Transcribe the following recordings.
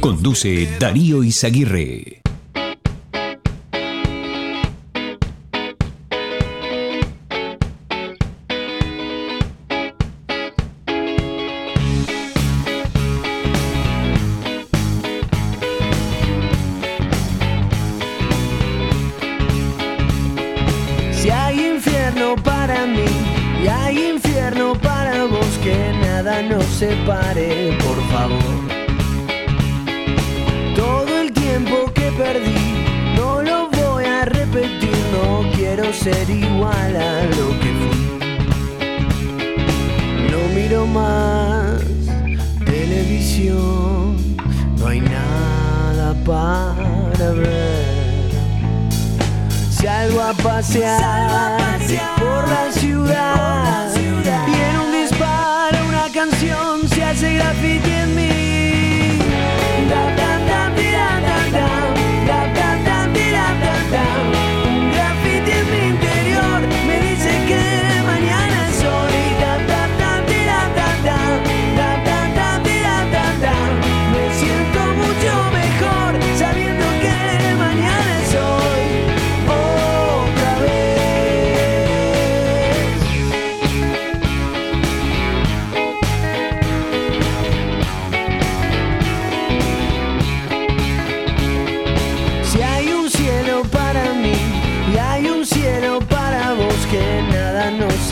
Conduce Darío Izaguirre.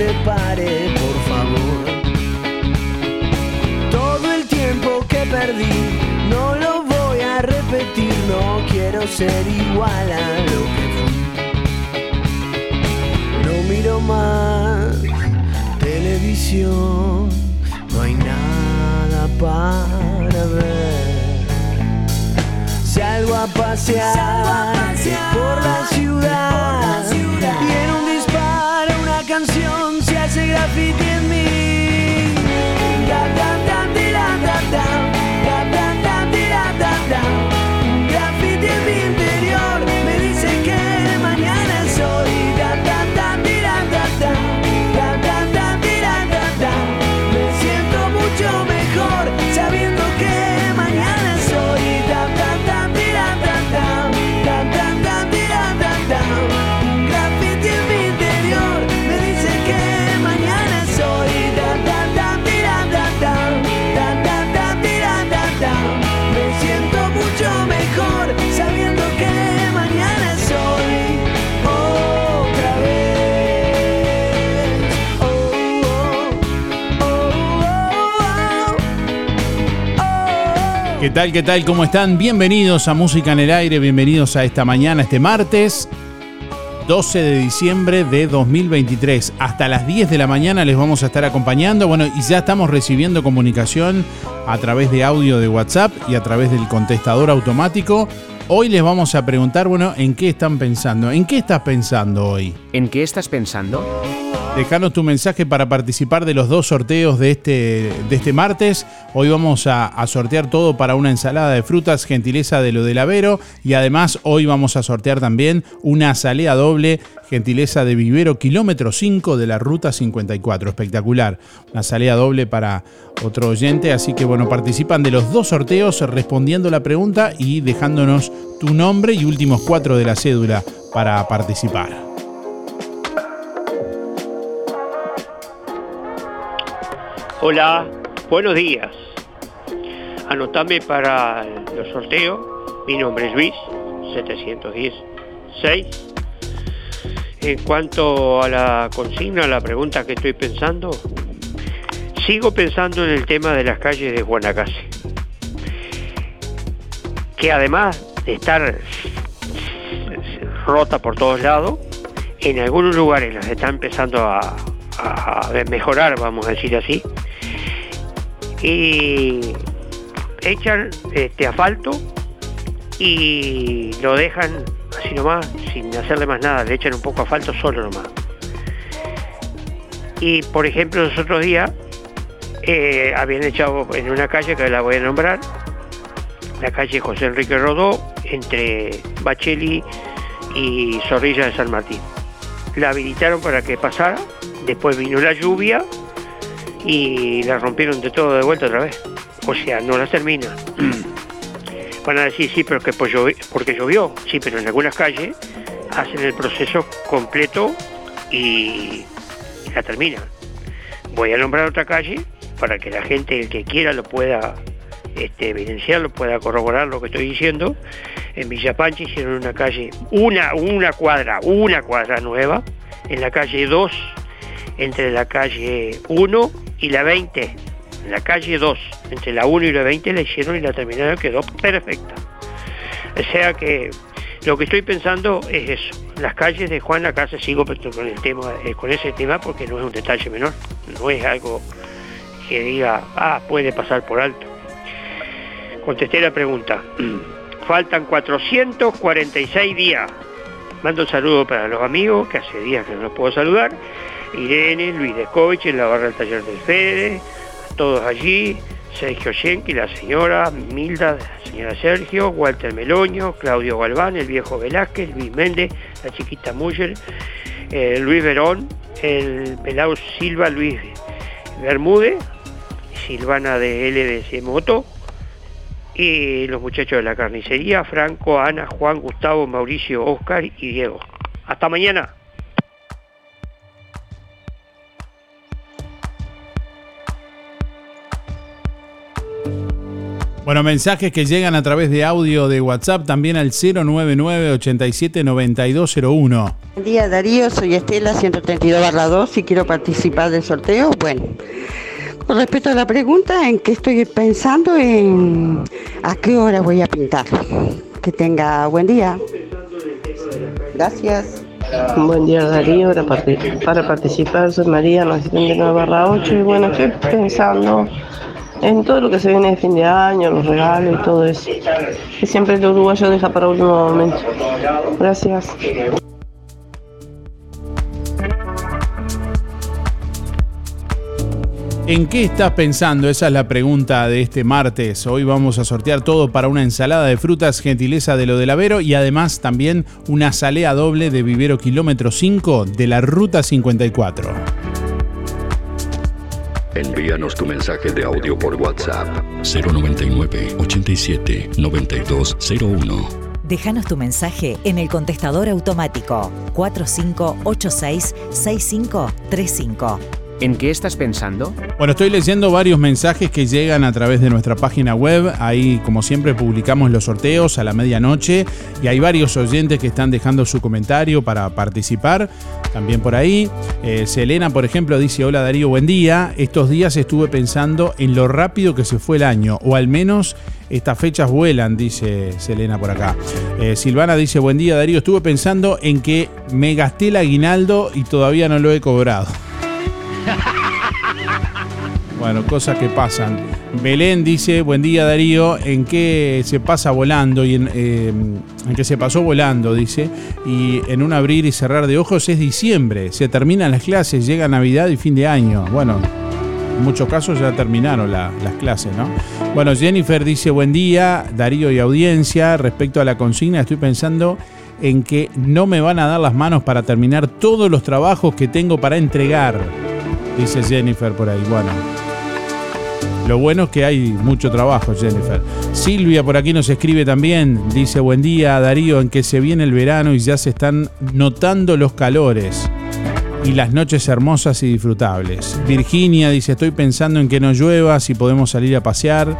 Separe, por favor. Todo el tiempo que perdí, no lo voy a repetir, no quiero ser igual a lo que fui. No miro más televisión, no hay nada para ver. Salgo a pasear, por la ciudad, se hace graffiti ¿Qué tal? ¿Qué tal? ¿Cómo están? Bienvenidos a Música en el Aire, bienvenidos a esta mañana, este martes 12 de diciembre de 2023. Hasta las 10 de la mañana les vamos a estar acompañando. Bueno, y ya estamos recibiendo comunicación a través de audio de WhatsApp y a través del contestador automático. Hoy les vamos a preguntar, bueno, ¿en qué están pensando? ¿En qué estás pensando hoy? ¿En qué estás pensando? Dejanos tu mensaje para participar de los dos sorteos de este, de este martes. Hoy vamos a, a sortear todo para una ensalada de frutas, gentileza de lo del Avero. Y además hoy vamos a sortear también una salea doble, gentileza de Vivero, kilómetro 5 de la ruta 54. Espectacular. Una salea doble para otro oyente. Así que bueno, participan de los dos sorteos respondiendo la pregunta y dejándonos tu nombre y últimos cuatro de la cédula para participar. Hola, buenos días. Anotame para los sorteos. Mi nombre es Luis, 716. En cuanto a la consigna, la pregunta que estoy pensando, sigo pensando en el tema de las calles de Guanacase. Que además de estar rota por todos lados, en algunos lugares las están empezando a, a mejorar, vamos a decir así, y echan este asfalto y lo dejan así nomás, sin hacerle más nada, le echan un poco asfalto solo nomás. Y por ejemplo, los otros días eh, habían echado en una calle que la voy a nombrar, la calle José Enrique Rodó, entre Bacheli y Zorrilla de San Martín. La habilitaron para que pasara, después vino la lluvia y la rompieron de todo de vuelta otra vez. O sea, no la termina. Van a decir, sí, pero que pues llovi- porque llovió. Sí, pero en algunas calles hacen el proceso completo y la terminan. Voy a nombrar otra calle para que la gente, el que quiera, lo pueda este, evidenciar, lo pueda corroborar lo que estoy diciendo. En Villa Pancha hicieron una calle, una, una cuadra, una cuadra nueva, en la calle 2, entre la calle 1 y la 20. En la calle 2, entre la 1 y la 20 la hicieron y la terminaron, quedó perfecta. O sea que lo que estoy pensando es eso. Las calles de Juan Casa sigo con el tema, eh, con ese tema porque no es un detalle menor, no es algo que diga, ah, puede pasar por alto. Contesté la pregunta. Faltan 446 días. Mando un saludo para los amigos, que hace días que no los puedo saludar. Irene, Luis Descovich, en la barra del taller del Fede, todos allí, Sergio Schenki, la señora, Milda, la señora Sergio, Walter Meloño, Claudio Galván, el viejo Velázquez, Luis Méndez, la chiquita Muller, eh, Luis Verón, el pelado Silva, Luis Bermúdez, Silvana de LDC Moto, y los muchachos de la carnicería, Franco, Ana, Juan, Gustavo, Mauricio, Oscar y Diego. Hasta mañana. Bueno, mensajes que llegan a través de audio de WhatsApp también al 099 87 9201. Buen día Darío, soy Estela 132 barra 2 y quiero participar del sorteo. Bueno, con respecto a la pregunta, en qué estoy pensando en a qué hora voy a pintar. Que tenga buen día. Gracias. Buen día Darío, para, parti- para participar soy María, asistente 9 barra 8 y bueno, estoy pensando en todo lo que se viene de fin de año, los regalos y todo eso, que siempre el uruguayo deja para último momento. Gracias. ¿En qué estás pensando? Esa es la pregunta de este martes. Hoy vamos a sortear todo para una ensalada de frutas gentileza de lo del Avero y además también una salea doble de vivero kilómetro 5 de la ruta 54. Envíanos tu mensaje de audio por WhatsApp 099 87 9201. Déjanos tu mensaje en el contestador automático 4586-6535. ¿En qué estás pensando? Bueno, estoy leyendo varios mensajes que llegan a través de nuestra página web. Ahí, como siempre, publicamos los sorteos a la medianoche y hay varios oyentes que están dejando su comentario para participar. También por ahí. Eh, Selena, por ejemplo, dice, hola Darío, buen día. Estos días estuve pensando en lo rápido que se fue el año, o al menos estas fechas vuelan, dice Selena por acá. Eh, Silvana dice, buen día Darío, estuve pensando en que me gasté el aguinaldo y todavía no lo he cobrado. Bueno, cosas que pasan. Belén dice, buen día Darío, ¿en qué se pasa volando? Y en, eh, en qué se pasó volando, dice. Y en un abrir y cerrar de ojos es diciembre. Se terminan las clases, llega Navidad y fin de año. Bueno, en muchos casos ya terminaron la- las clases, ¿no? Bueno, Jennifer dice, buen día Darío y audiencia. Respecto a la consigna, estoy pensando en que no me van a dar las manos para terminar todos los trabajos que tengo para entregar. Dice Jennifer por ahí. Bueno, lo bueno es que hay mucho trabajo, Jennifer. Silvia por aquí nos escribe también. Dice, buen día Darío, en que se viene el verano y ya se están notando los calores. y las noches hermosas y disfrutables. Virginia dice, estoy pensando en que no llueva, si podemos salir a pasear.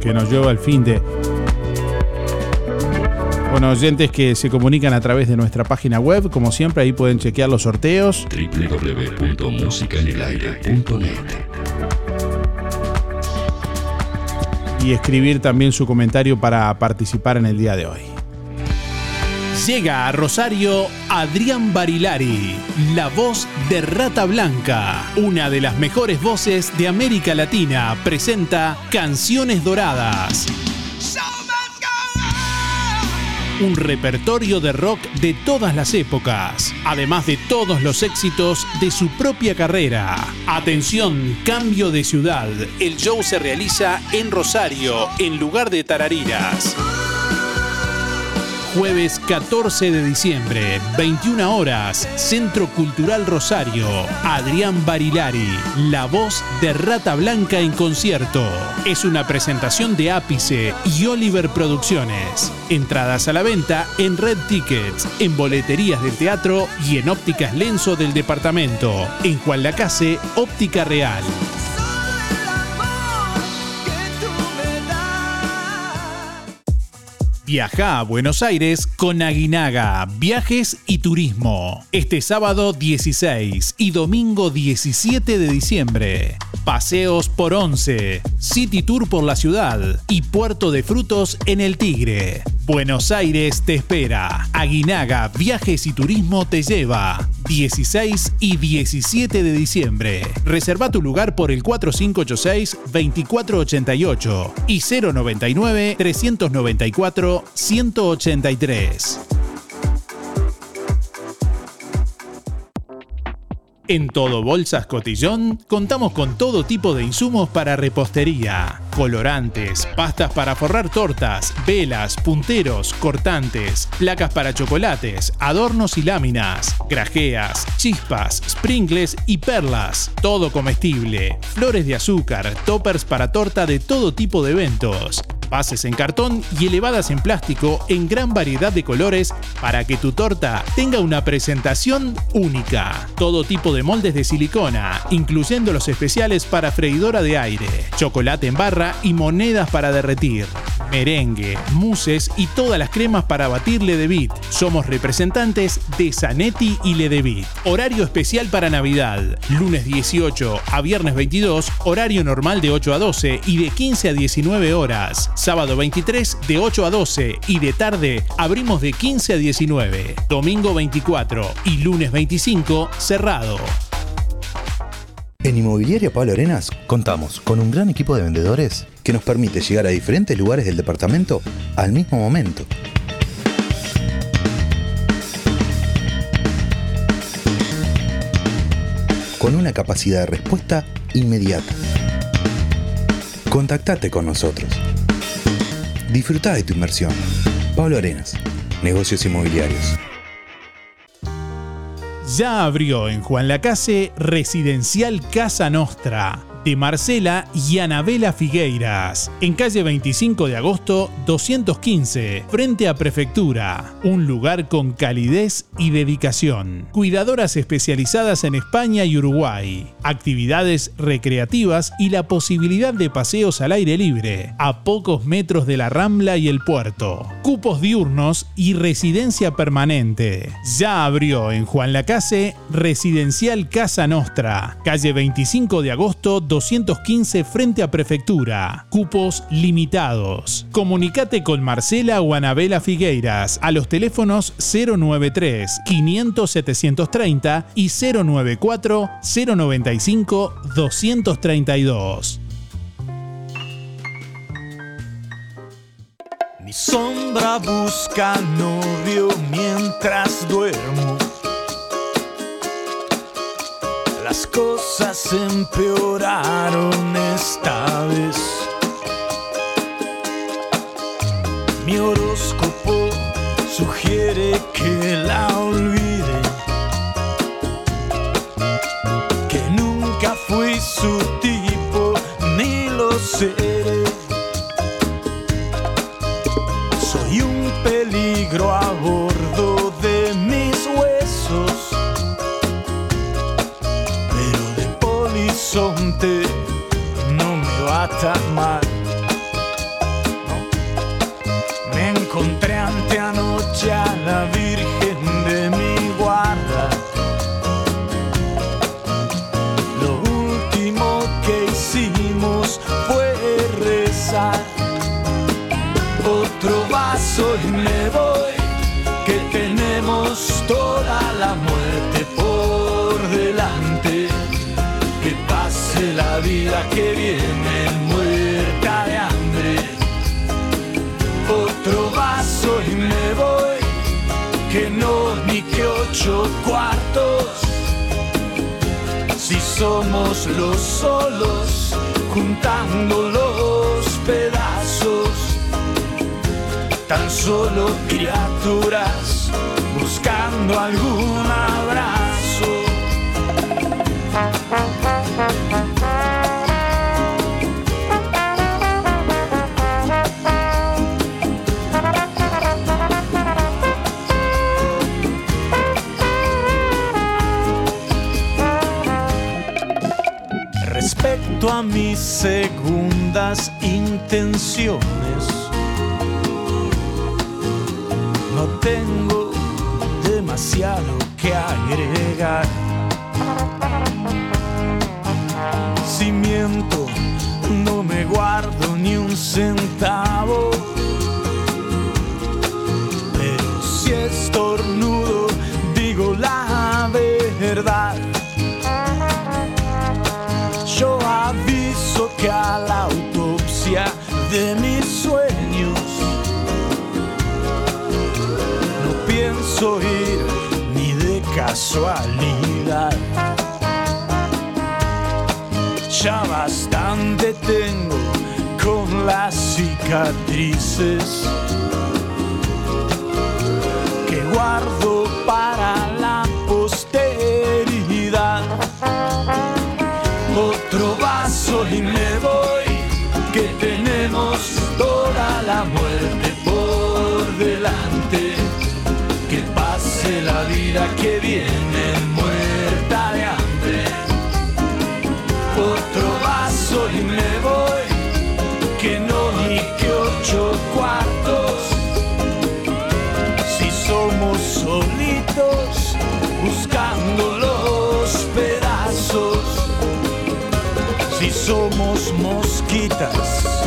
Que no llueva el fin de... Bueno, oyentes que se comunican a través de nuestra página web, como siempre, ahí pueden chequear los sorteos. www.musicaenelaire.net y escribir también su comentario para participar en el día de hoy. Llega a Rosario Adrián Barilari, la voz de Rata Blanca, una de las mejores voces de América Latina, presenta Canciones Doradas. Un repertorio de rock de todas las épocas, además de todos los éxitos de su propia carrera. Atención, cambio de ciudad. El show se realiza en Rosario, en lugar de Tarariras. Jueves 14 de diciembre, 21 horas, Centro Cultural Rosario. Adrián Barilari, la voz de Rata Blanca en concierto. Es una presentación de Ápice y Oliver Producciones. Entradas a la venta en Red Tickets, en boleterías del teatro y en ópticas Lenzo del departamento. En Juan Lacase, Óptica Real. Viaja a Buenos Aires con Aguinaga, Viajes y Turismo. Este sábado 16 y domingo 17 de diciembre. Paseos por 11, City Tour por la ciudad y Puerto de Frutos en el Tigre. Buenos Aires te espera. Aguinaga Viajes y Turismo te lleva. 16 y 17 de diciembre. Reserva tu lugar por el 4586-2488 y 099-394-183. En Todo Bolsas Cotillón contamos con todo tipo de insumos para repostería, colorantes, pastas para forrar tortas, velas, punteros, cortantes, placas para chocolates, adornos y láminas, grajeas, chispas, sprinkles y perlas, todo comestible, flores de azúcar, toppers para torta de todo tipo de eventos bases en cartón y elevadas en plástico en gran variedad de colores para que tu torta tenga una presentación única. Todo tipo de moldes de silicona, incluyendo los especiales para freidora de aire, chocolate en barra y monedas para derretir, merengue, muses y todas las cremas para batir Ledevit. Somos representantes de Zanetti y Ledevit. Horario especial para Navidad, lunes 18 a viernes 22, horario normal de 8 a 12 y de 15 a 19 horas. Sábado 23 de 8 a 12 y de tarde abrimos de 15 a 19. Domingo 24 y lunes 25 cerrado. En Inmobiliaria Pablo Arenas contamos con un gran equipo de vendedores que nos permite llegar a diferentes lugares del departamento al mismo momento. Con una capacidad de respuesta inmediata. Contactate con nosotros. Disfruta de tu inversión. Pablo Arenas, negocios inmobiliarios. Ya abrió en Juan Lacase Residencial Casa Nostra de Marcela y Anabela Figueiras, en calle 25 de agosto 215, frente a Prefectura, un lugar con calidez y dedicación. Cuidadoras especializadas en España y Uruguay, actividades recreativas y la posibilidad de paseos al aire libre, a pocos metros de la Rambla y el puerto. Cupos diurnos y residencia permanente. Ya abrió en Juan Lacase Residencial Casa Nostra, calle 25 de agosto 215 frente a Prefectura. Cupos limitados. Comunicate con Marcela o Anabela Figueiras a los teléfonos 093 500 730 y 094 095 232. Mi sombra busca novio mientras duermo. Las cosas empeoraron esta vez. Mi horóscopo sugiere que la olvide. Que nunca fui su tipo, ni lo seré. Soy un peligro a bordo ocho cuartos. Si somos los solos juntando los pedazos, tan solo criaturas buscando algún abrazo. A mis segundas intenciones, no tengo demasiado que agregar. Si miento, no me guardo ni un centavo. La autopsia de mis sueños no pienso ir ni de casualidad. Ya bastante tengo con las cicatrices que guardo que viene muerta de hambre. Otro vaso y me voy, que no ni que ocho cuartos. Si somos solitos buscando los pedazos. Si somos mosquitas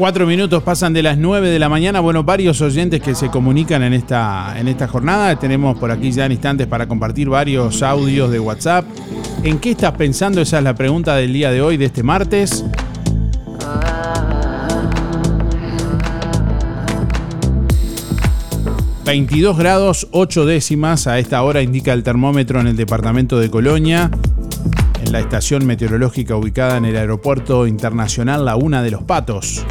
Cuatro minutos pasan de las 9 de la mañana. Bueno, varios oyentes que se comunican en esta, en esta jornada. Tenemos por aquí ya instantes para compartir varios audios de WhatsApp. ¿En qué estás pensando? Esa es la pregunta del día de hoy, de este martes. ...22 grados 8 décimas... ...a esta hora indica el termómetro en el departamento de Colonia... ...en la estación meteorológica ubicada en el aeropuerto internacional Laguna de los Patos...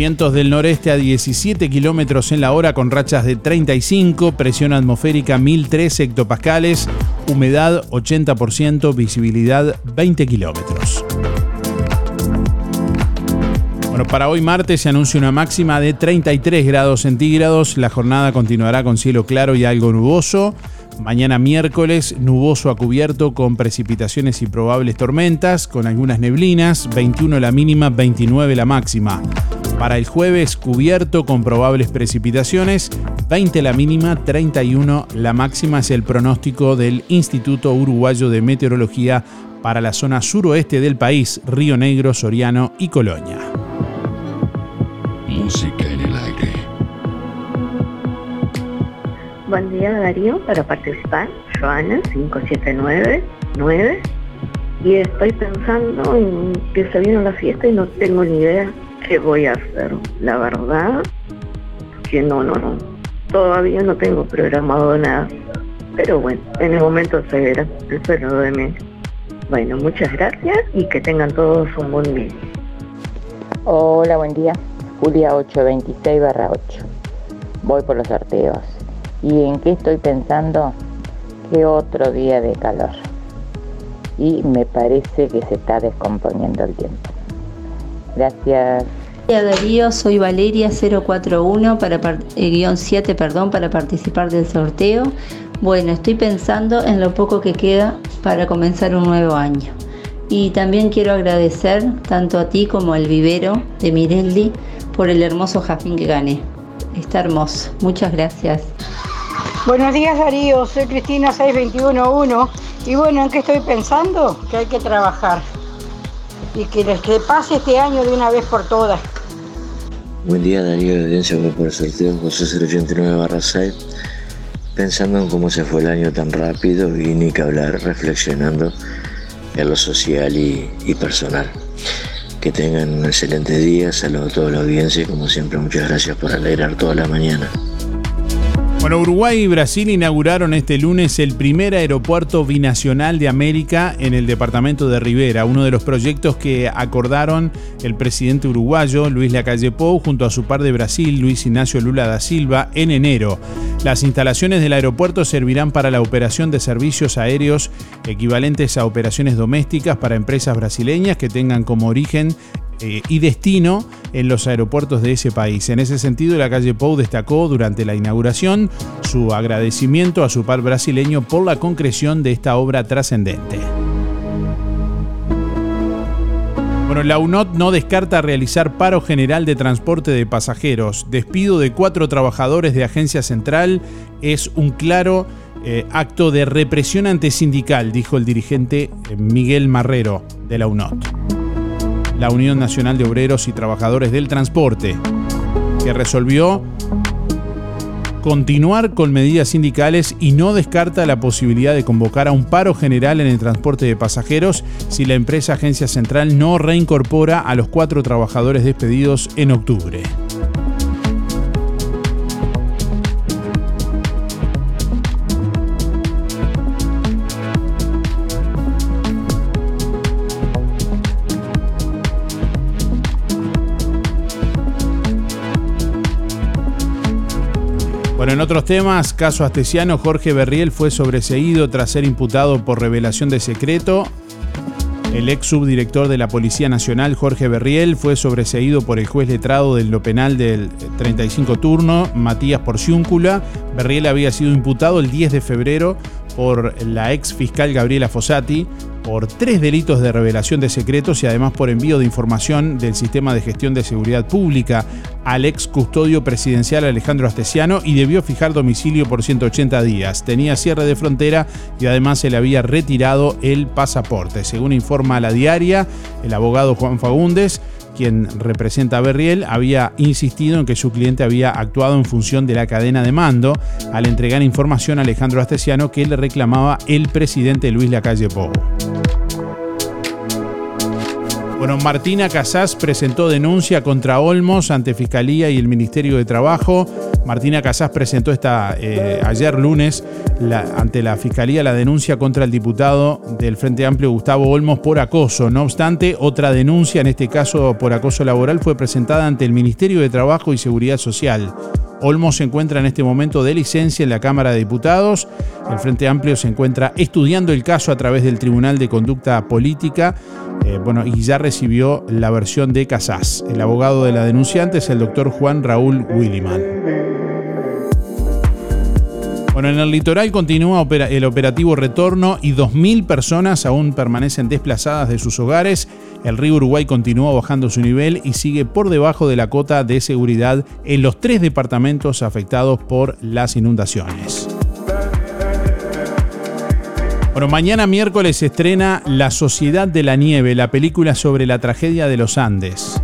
Vientos del noreste a 17 kilómetros en la hora con rachas de 35, presión atmosférica 1003 hectopascales, humedad 80%, visibilidad 20 kilómetros. Bueno, para hoy martes se anuncia una máxima de 33 grados centígrados. La jornada continuará con cielo claro y algo nuboso. Mañana miércoles, nuboso a cubierto con precipitaciones y probables tormentas, con algunas neblinas, 21 la mínima, 29 la máxima. Para el jueves, cubierto con probables precipitaciones, 20 la mínima, 31 la máxima es el pronóstico del Instituto Uruguayo de Meteorología para la zona suroeste del país, Río Negro, Soriano y Colonia. Música en el aire. Buen día Darío, para participar, Joana 5799 y estoy pensando en que se viene la fiesta y no tengo ni idea qué voy a hacer. La verdad que no, no, no. Todavía no tengo programado nada. Pero bueno, en el momento se verá. Espero de mí. Bueno, muchas gracias y que tengan todos un buen día. Hola, buen día. Julia 826 barra 8. Voy por los sorteos. ¿Y en qué estoy pensando? Que otro día de calor. Y me parece que se está descomponiendo el tiempo. Gracias. Hola Darío, soy Valeria 041 para par- eh, guion 7, perdón, para participar del sorteo. Bueno, estoy pensando en lo poco que queda para comenzar un nuevo año. Y también quiero agradecer tanto a ti como al vivero de Mirelli por el hermoso jazmín que gané. Está hermoso. Muchas gracias. Buenos días Darío, soy Cristina 6211 y bueno, ¿en qué estoy pensando? Que hay que trabajar y que les que pase este año de una vez por todas. Buen día Darío de Audiencia voy por el sorteo José 089 barra 6 Pensando en cómo se fue el año tan rápido y ni que hablar reflexionando en lo social y, y personal. Que tengan un excelente día, saludo a toda la audiencia y como siempre muchas gracias por alegrar toda la mañana. Bueno, Uruguay y Brasil inauguraron este lunes el primer aeropuerto binacional de América en el departamento de Rivera, uno de los proyectos que acordaron el presidente uruguayo Luis Lacalle Pou junto a su par de Brasil, Luis Ignacio Lula da Silva, en enero. Las instalaciones del aeropuerto servirán para la operación de servicios aéreos equivalentes a operaciones domésticas para empresas brasileñas que tengan como origen eh, y destino en los aeropuertos de ese país. En ese sentido, la calle Pou destacó durante la inauguración su agradecimiento a su par brasileño por la concreción de esta obra trascendente. Bueno, la UNOT no descarta realizar paro general de transporte de pasajeros. Despido de cuatro trabajadores de Agencia Central es un claro eh, acto de represión antisindical, dijo el dirigente eh, Miguel Marrero de la UNOT la Unión Nacional de Obreros y Trabajadores del Transporte, que resolvió continuar con medidas sindicales y no descarta la posibilidad de convocar a un paro general en el transporte de pasajeros si la empresa Agencia Central no reincorpora a los cuatro trabajadores despedidos en octubre. Bueno, en otros temas, caso astesiano, Jorge Berriel fue sobreseído tras ser imputado por revelación de secreto. El ex subdirector de la Policía Nacional, Jorge Berriel, fue sobreseído por el juez letrado del lo penal del 35 turno, Matías Porciúncula. Berriel había sido imputado el 10 de febrero por la ex fiscal Gabriela Fossati por tres delitos de revelación de secretos y además por envío de información del sistema de gestión de seguridad pública al ex custodio presidencial Alejandro Astesiano y debió fijar domicilio por 180 días. Tenía cierre de frontera y además se le había retirado el pasaporte. Según informa la diaria, el abogado Juan Fagundes quien representa a Berriel, había insistido en que su cliente había actuado en función de la cadena de mando al entregar información a Alejandro Astesiano que le reclamaba el presidente Luis Lacalle Pou. Bueno, Martina Casás presentó denuncia contra Olmos ante Fiscalía y el Ministerio de Trabajo. Martina Casás presentó esta, eh, ayer lunes ante la Fiscalía la denuncia contra el diputado del Frente Amplio Gustavo Olmos por acoso. No obstante, otra denuncia, en este caso por acoso laboral, fue presentada ante el Ministerio de Trabajo y Seguridad Social. Olmos se encuentra en este momento de licencia en la Cámara de Diputados. El Frente Amplio se encuentra estudiando el caso a través del Tribunal de Conducta Política. Eh, bueno, y ya recibió la versión de Casás. El abogado de la denunciante es el doctor Juan Raúl Williman. Bueno, en el litoral continúa el operativo Retorno y 2.000 personas aún permanecen desplazadas de sus hogares. El río Uruguay continúa bajando su nivel y sigue por debajo de la cota de seguridad en los tres departamentos afectados por las inundaciones. Bueno, mañana miércoles se estrena La Sociedad de la Nieve, la película sobre la tragedia de los Andes.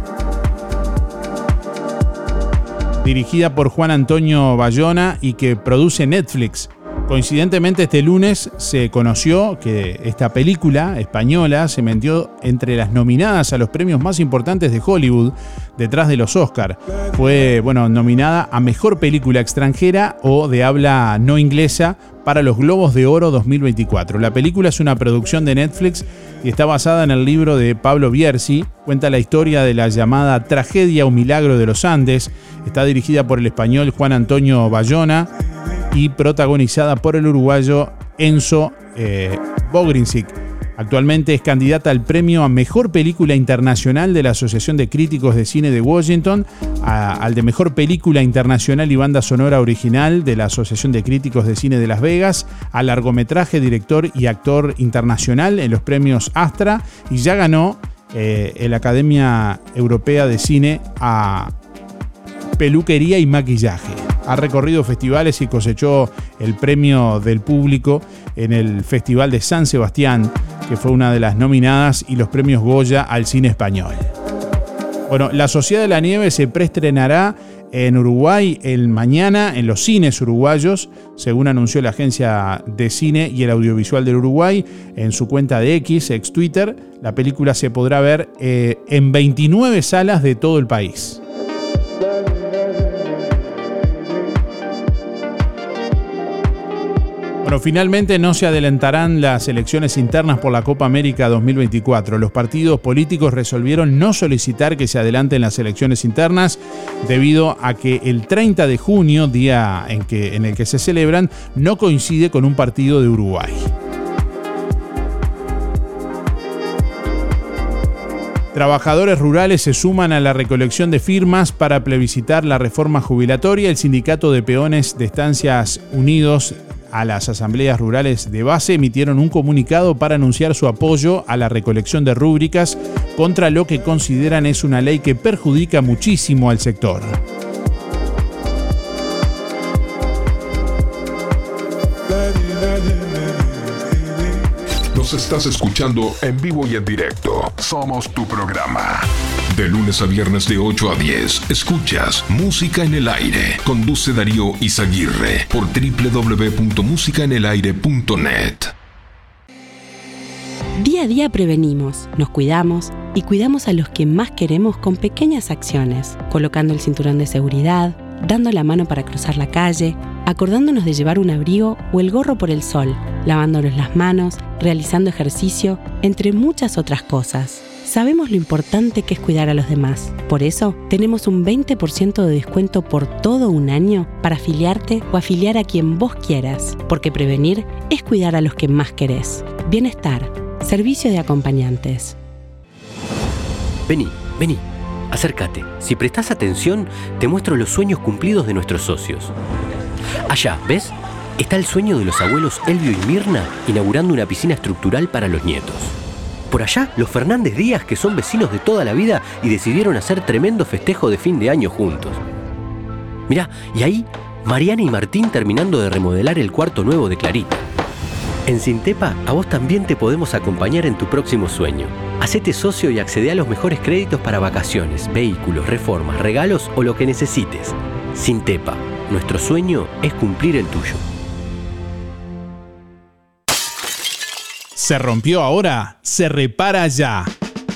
Dirigida por Juan Antonio Bayona y que produce Netflix. Coincidentemente este lunes se conoció que esta película española se metió entre las nominadas a los premios más importantes de Hollywood detrás de los Oscar. Fue, bueno, nominada a Mejor Película Extranjera o de habla no inglesa para los Globos de Oro 2024. La película es una producción de Netflix y está basada en el libro de Pablo Bierzi. Cuenta la historia de la llamada Tragedia o Milagro de los Andes. Está dirigida por el español Juan Antonio Bayona y protagonizada por el uruguayo Enzo eh, Bogrinsic. Actualmente es candidata al premio a Mejor Película Internacional de la Asociación de Críticos de Cine de Washington, al de Mejor Película Internacional y Banda Sonora Original de la Asociación de Críticos de Cine de Las Vegas, a largometraje, director y actor internacional en los premios Astra y ya ganó eh, la Academia Europea de Cine a peluquería y maquillaje. Ha recorrido festivales y cosechó el premio del público en el Festival de San Sebastián, que fue una de las nominadas, y los premios Goya al cine español. Bueno, La Sociedad de la Nieve se preestrenará en Uruguay el mañana en los cines uruguayos, según anunció la agencia de cine y el audiovisual del Uruguay en su cuenta de X, ex Twitter. La película se podrá ver eh, en 29 salas de todo el país. Bueno, finalmente no se adelantarán las elecciones internas por la Copa América 2024. Los partidos políticos resolvieron no solicitar que se adelanten las elecciones internas debido a que el 30 de junio, día en, que, en el que se celebran, no coincide con un partido de Uruguay. Trabajadores rurales se suman a la recolección de firmas para plebiscitar la reforma jubilatoria. El sindicato de peones de estancias unidos a las asambleas rurales de base emitieron un comunicado para anunciar su apoyo a la recolección de rúbricas contra lo que consideran es una ley que perjudica muchísimo al sector. Nos estás escuchando en vivo y en directo. Somos tu programa. De lunes a viernes de 8 a 10, escuchas Música en el Aire. Conduce Darío Izaguirre por www.musicaenelaire.net. Día a día prevenimos, nos cuidamos y cuidamos a los que más queremos con pequeñas acciones, colocando el cinturón de seguridad, dando la mano para cruzar la calle, acordándonos de llevar un abrigo o el gorro por el sol, lavándonos las manos, realizando ejercicio, entre muchas otras cosas. Sabemos lo importante que es cuidar a los demás. Por eso, tenemos un 20% de descuento por todo un año para afiliarte o afiliar a quien vos quieras, porque prevenir es cuidar a los que más querés. Bienestar, servicio de acompañantes. Vení, vení, acércate. Si prestás atención, te muestro los sueños cumplidos de nuestros socios. Allá, ¿ves? Está el sueño de los abuelos Elvio y Mirna inaugurando una piscina estructural para los nietos. Por allá, los Fernández Díaz, que son vecinos de toda la vida y decidieron hacer tremendo festejo de fin de año juntos. Mirá, y ahí, Mariana y Martín terminando de remodelar el cuarto nuevo de Clarita. En Sintepa, a vos también te podemos acompañar en tu próximo sueño. Hacete socio y accede a los mejores créditos para vacaciones, vehículos, reformas, regalos o lo que necesites. Sintepa, nuestro sueño es cumplir el tuyo. Se rompió ahora, se repara ya.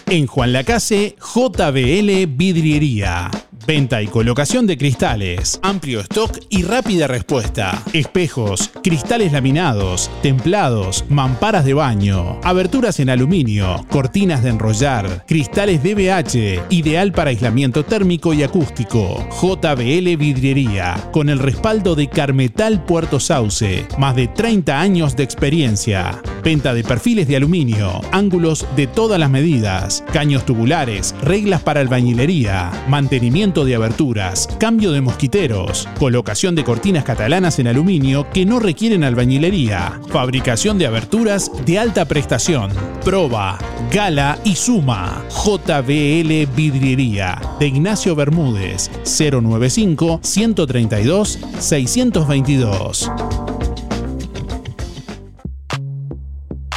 En Juan Lacase, JBL Vidriería. Venta y colocación de cristales, amplio stock y rápida respuesta. Espejos, cristales laminados, templados, mamparas de baño, aberturas en aluminio, cortinas de enrollar, cristales DBH, ideal para aislamiento térmico y acústico. JBL Vidriería, con el respaldo de Carmetal Puerto Sauce, más de 30 años de experiencia. Venta de perfiles de aluminio, ángulos de todas las medidas, caños tubulares, reglas para albañilería, mantenimiento de aberturas, cambio de mosquiteros, colocación de cortinas catalanas en aluminio que no requieren albañilería, fabricación de aberturas de alta prestación, proba, gala y suma. JBL Vidriería de Ignacio Bermúdez 095 132 622.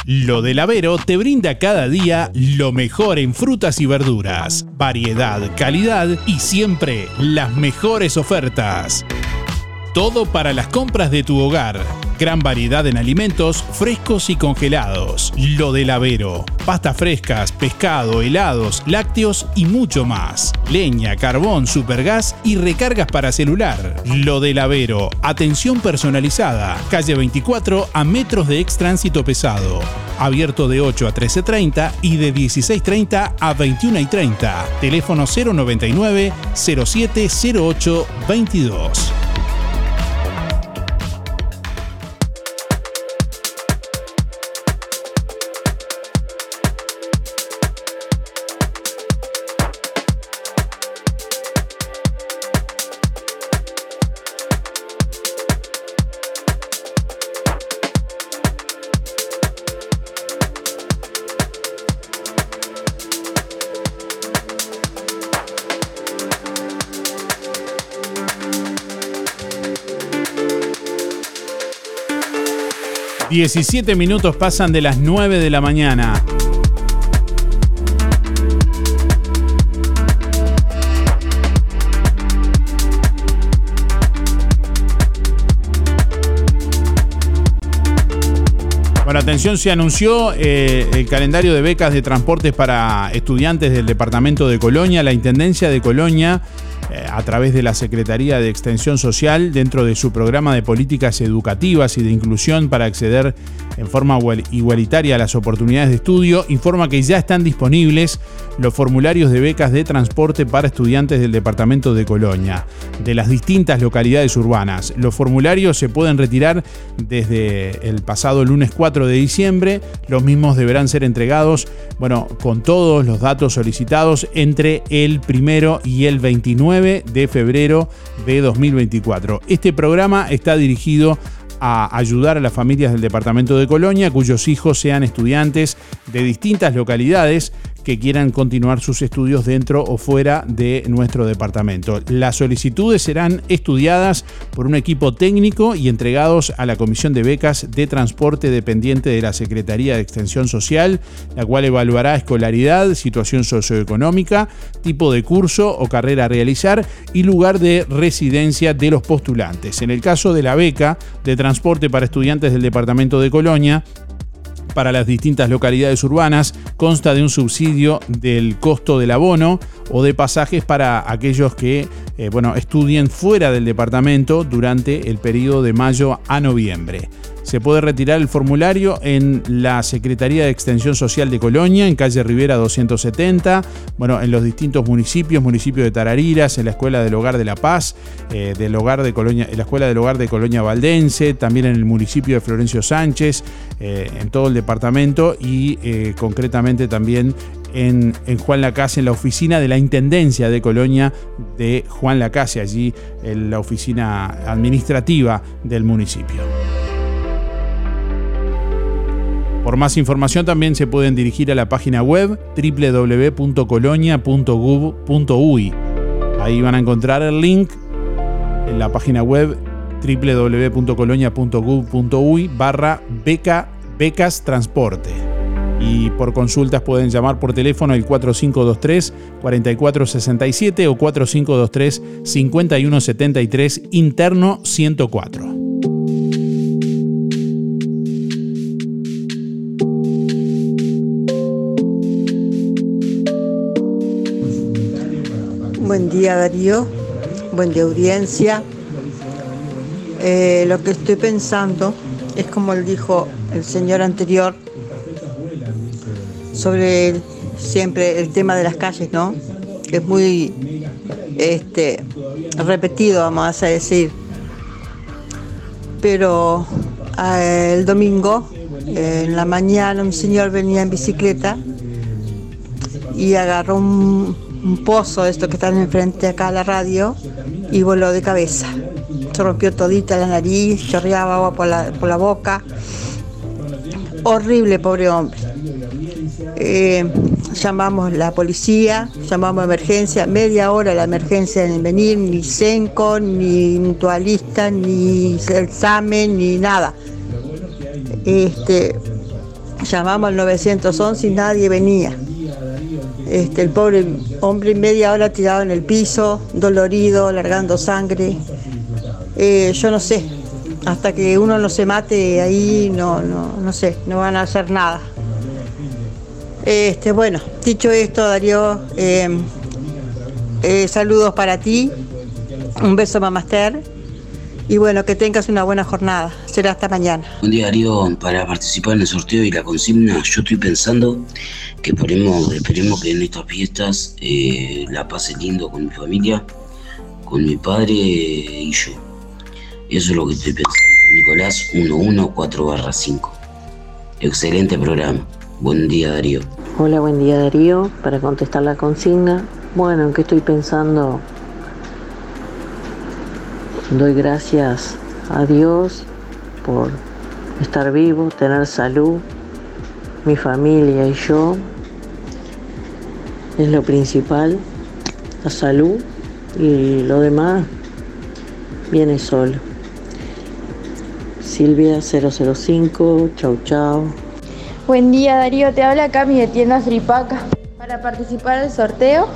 Lo del Avero te brinda cada día lo mejor en frutas y verduras, variedad, calidad y siempre las mejores ofertas. Todo para las compras de tu hogar. Gran variedad en alimentos frescos y congelados. Lo del Avero. Pastas frescas, pescado, helados, lácteos y mucho más. Leña, carbón, supergas y recargas para celular. Lo del Avero. Atención personalizada. Calle 24 a metros de extránsito pesado. Abierto de 8 a 13.30 y de 16.30 a 21.30. Teléfono 099 0708 22. 17 minutos pasan de las 9 de la mañana. Bueno, atención, se anunció eh, el calendario de becas de transportes para estudiantes del departamento de Colonia. La Intendencia de Colonia a través de la Secretaría de Extensión Social dentro de su programa de políticas educativas y de inclusión para acceder en forma igualitaria las oportunidades de estudio, informa que ya están disponibles los formularios de becas de transporte para estudiantes del departamento de Colonia, de las distintas localidades urbanas. Los formularios se pueden retirar desde el pasado lunes 4 de diciembre. Los mismos deberán ser entregados, bueno, con todos los datos solicitados entre el primero y el 29 de febrero de 2024. Este programa está dirigido a ayudar a las familias del departamento de Colonia cuyos hijos sean estudiantes de distintas localidades que quieran continuar sus estudios dentro o fuera de nuestro departamento. Las solicitudes serán estudiadas por un equipo técnico y entregados a la Comisión de Becas de Transporte dependiente de la Secretaría de Extensión Social, la cual evaluará escolaridad, situación socioeconómica, tipo de curso o carrera a realizar y lugar de residencia de los postulantes. En el caso de la beca de transporte para estudiantes del departamento de Colonia, para las distintas localidades urbanas consta de un subsidio del costo del abono o de pasajes para aquellos que eh, bueno, estudien fuera del departamento durante el periodo de mayo a noviembre. Se puede retirar el formulario en la Secretaría de Extensión Social de Colonia, en calle Rivera 270, bueno, en los distintos municipios, municipio de Tarariras, en la Escuela del Hogar de La Paz, eh, del Hogar de Colonia, en la Escuela del Hogar de Colonia Valdense, también en el municipio de Florencio Sánchez, eh, en todo el departamento y eh, concretamente también en, en, Juan Lacase, en la oficina de la Intendencia de Colonia de Juan Lacase, allí en la oficina administrativa del municipio. Por más información también se pueden dirigir a la página web www.colonia.gov.uy. Ahí van a encontrar el link en la página web www.colonia.gov.uy barra beca becas transporte. Y por consultas pueden llamar por teléfono el 4523-4467 o 4523-5173 interno 104. Buen día Darío, buen día audiencia. Eh, lo que estoy pensando es como dijo el señor anterior sobre siempre el tema de las calles, ¿no? Es muy este, repetido, vamos a decir. Pero eh, el domingo, en la mañana, un señor venía en bicicleta y agarró un, un pozo, esto que están enfrente acá a la radio, y voló de cabeza. Se rompió todita la nariz, chorreaba agua por la, por la boca. Horrible, pobre hombre. Eh, llamamos la policía, llamamos emergencia, media hora la emergencia en venir, ni senco, ni mutualista, ni examen, ni nada. Este, llamamos al 911 y nadie venía. Este, el pobre hombre media hora tirado en el piso, dolorido, largando sangre. Eh, yo no sé hasta que uno no se mate ahí, no, no, no sé, no van a hacer nada. Este, bueno, dicho esto, Darío, eh, eh, saludos para ti, un beso mamaster y bueno, que tengas una buena jornada. Será hasta mañana. Buen día Darío, para participar en el sorteo y la consigna, yo estoy pensando que esperemos, esperemos que en estas fiestas eh, la pase lindo con mi familia, con mi padre y yo. Eso es lo que estoy pensando. Nicolás 114 5. Excelente programa. Buen día Darío. Hola, buen día Darío. Para contestar la consigna, bueno, ¿en qué estoy pensando? Doy gracias a Dios por estar vivo, tener salud, mi familia y yo. Es lo principal, la salud y lo demás viene solo. Silvia 005, chau chau. Buen día Darío, te habla Cami de Tiendas Ripaca. Para participar del sorteo.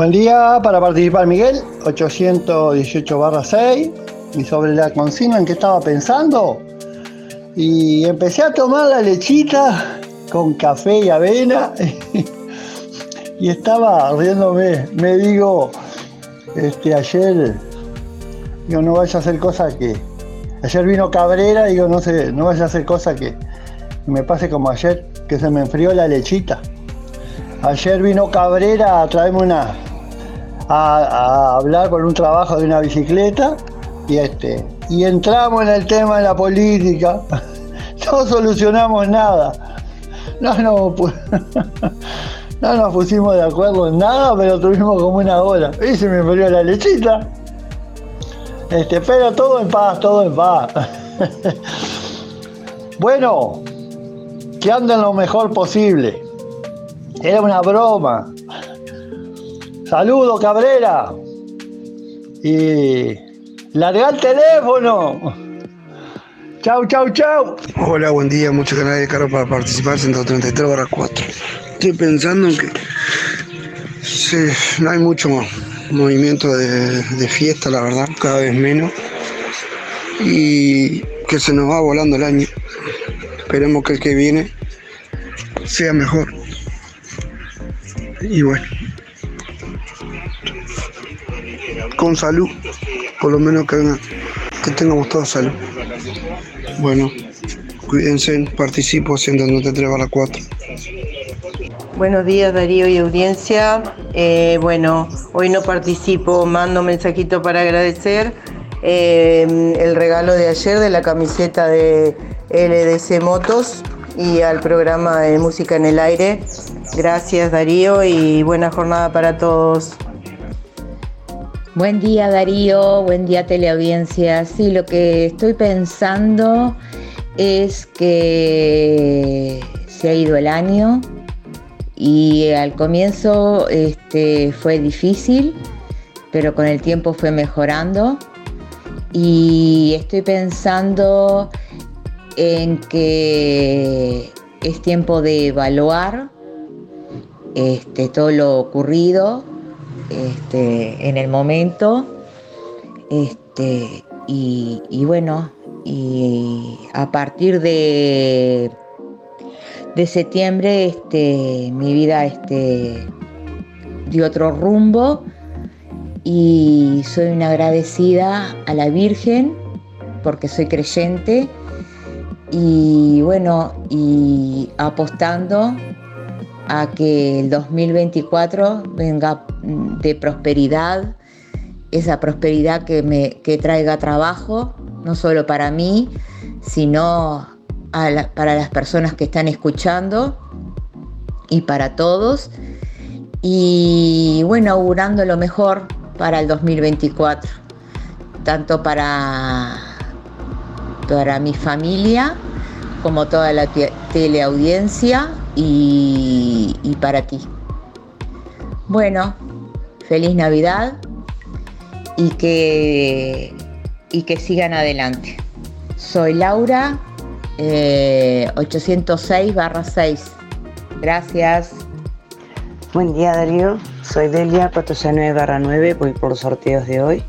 Buen día para participar Miguel, 818 6. Y sobre la consigna en que estaba pensando. Y empecé a tomar la lechita con café y avena. y estaba riéndome. Me digo, este, ayer, digo, no vaya a hacer cosas que. Ayer vino Cabrera, digo, no sé, no vaya a hacer cosas que me pase como ayer, que se me enfrió la lechita. Ayer vino Cabrera a traerme una. A, hablar por un trabajo de una bicicleta y este. Y entramos en el tema de la política. No solucionamos nada. No, no. No nos pusimos de acuerdo en nada, pero tuvimos como una hora. Y se me murió la lechita. Este, pero todo en paz, todo en paz. bueno, que anden lo mejor posible. Era una broma. Saludo, Cabrera. Y larga el teléfono. Chau, chau, chau. Hola, buen día. Muchos canales de carro para participar. 133 barra 4. Estoy pensando en que sí, no hay mucho movimiento de, de fiesta, la verdad. Cada vez menos. Y que se nos va volando el año. Esperemos que el que viene sea mejor. Y bueno. Con salud. Por lo menos que, que tengamos toda salud. Bueno, cuídense, participo 193 barra 4. Buenos días Darío y audiencia. Eh, bueno, hoy no participo, mando mensajito para agradecer eh, el regalo de ayer de la camiseta de LDC Motos y al programa de Música en el Aire. Gracias Darío y buena jornada para todos. Buen día Darío, buen día teleaudiencia. Sí, lo que estoy pensando es que se ha ido el año y al comienzo este, fue difícil, pero con el tiempo fue mejorando y estoy pensando en que es tiempo de evaluar este, todo lo ocurrido este, en el momento. Este, y, y bueno, y a partir de, de septiembre este, mi vida este, dio otro rumbo y soy una agradecida a la Virgen porque soy creyente y bueno, y apostando a que el 2024 venga mm, de prosperidad, esa prosperidad que, me, que traiga trabajo, no solo para mí, sino para las personas que están escuchando y para todos. Y bueno, augurando lo mejor para el 2024, tanto para, para mi familia como toda la te- teleaudiencia y, para ti. Bueno, feliz Navidad y que, y que sigan adelante. Soy Laura, eh, 806 6. Gracias. Buen día Darío, soy Delia 469 9, voy por los sorteos de hoy.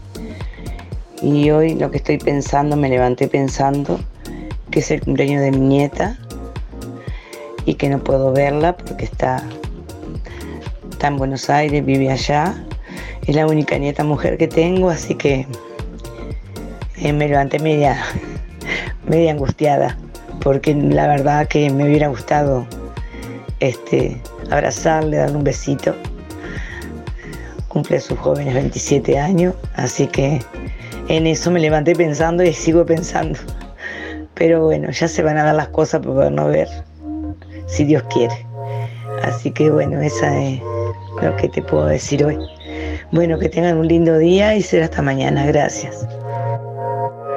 Y hoy lo que estoy pensando, me levanté pensando que es el cumpleaños de mi nieta y que no puedo verla porque está, está en Buenos Aires, vive allá. Es la única nieta mujer que tengo, así que eh, me levanté media, media angustiada porque la verdad que me hubiera gustado este, abrazarle, darle un besito. Cumple sus jóvenes 27 años, así que en eso me levanté pensando y sigo pensando. Pero bueno, ya se van a dar las cosas para podernos ver, si Dios quiere. Así que bueno, esa es lo que te puedo decir hoy. Bueno, que tengan un lindo día y será hasta mañana. Gracias.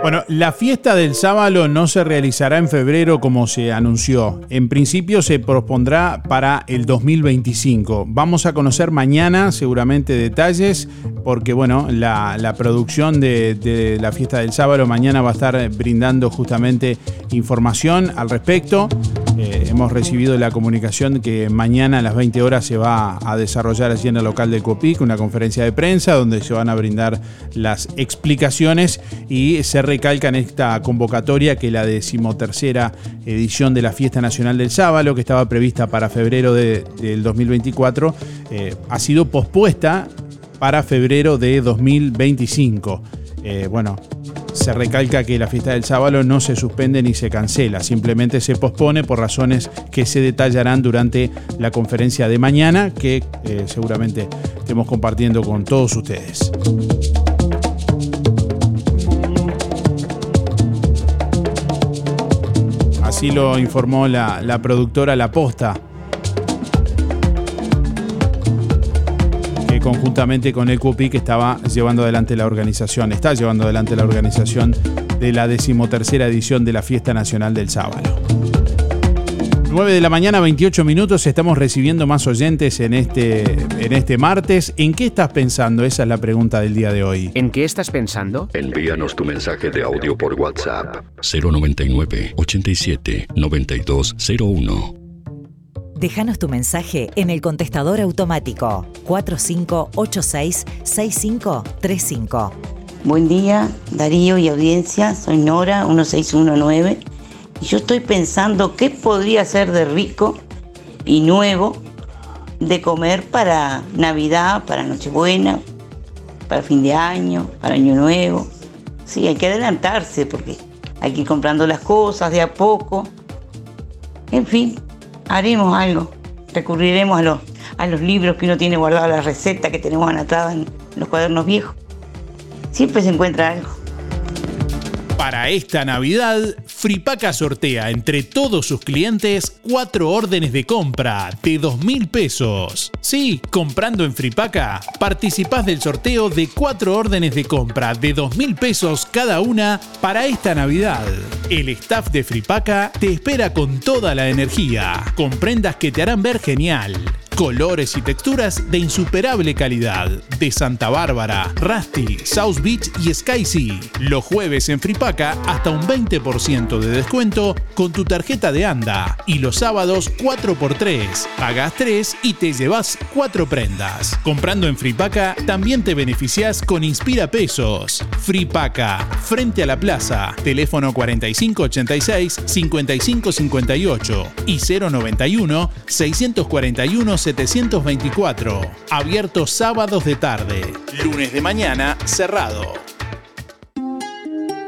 Bueno, la fiesta del sábado no se realizará en febrero como se anunció. En principio se propondrá para el 2025. Vamos a conocer mañana seguramente detalles porque bueno, la, producción de, de, la fiesta del sábado mañana va a estar brindando justamente información al respecto. Eh, hemos recibido la comunicación que mañana a las 20 horas se va a desarrollar allí en el local del COPIC una conferencia de prensa donde se van a brindar las explicaciones y se recalca en esta convocatoria que la decimotercera edición de la Fiesta Nacional del Sábalo, que estaba prevista para febrero del 2024, eh, ha sido pospuesta para febrero de 2025. Eh, bueno, se recalca que la fiesta del sábado no se suspende ni se cancela, simplemente se pospone por razones que se detallarán durante la conferencia de mañana que eh, seguramente estemos compartiendo con todos ustedes. Así lo informó la, la productora La Posta conjuntamente con el que estaba llevando adelante la organización, está llevando adelante la organización de la decimotercera edición de la Fiesta Nacional del Sábado. 9 de la mañana, 28 minutos, estamos recibiendo más oyentes en este, en este martes. ¿En qué estás pensando? Esa es la pregunta del día de hoy. ¿En qué estás pensando? Envíanos tu mensaje de audio por WhatsApp 099 87 9201. Déjanos tu mensaje en el contestador automático 4586-6535. Buen día, Darío y audiencia. Soy Nora, 1619. Y yo estoy pensando qué podría ser de rico y nuevo de comer para Navidad, para Nochebuena, para fin de año, para Año Nuevo. Sí, hay que adelantarse porque hay que ir comprando las cosas de a poco. En fin, haremos algo. Recurriremos a los, a los libros que uno tiene guardado, la receta que tenemos anotada en los cuadernos viejos. Siempre se encuentra algo. Para esta Navidad, Fripaca sortea entre todos sus clientes cuatro órdenes de compra de dos mil pesos. Sí, comprando en Fripaca, participás del sorteo de cuatro órdenes de compra de dos mil pesos cada una para esta Navidad. El staff de Fripaca te espera con toda la energía, con prendas que te harán ver genial colores y texturas de insuperable calidad de Santa Bárbara, Rusty, South Beach y Sky Sea. Los jueves en Fripaca hasta un 20% de descuento con tu tarjeta de ANDA y los sábados 4x3. Pagas 3 y te llevas 4 prendas. Comprando en Fripaca también te beneficias con Inspira Pesos. Fripaca, frente a la plaza, teléfono 4586 5558 y 091 641 724. Abierto sábados de tarde. Lunes de mañana cerrado.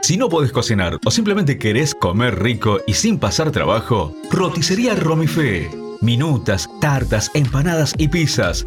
Si no podés cocinar o simplemente querés comer rico y sin pasar trabajo, roticería Romifé. Minutas, tartas, empanadas y pizzas.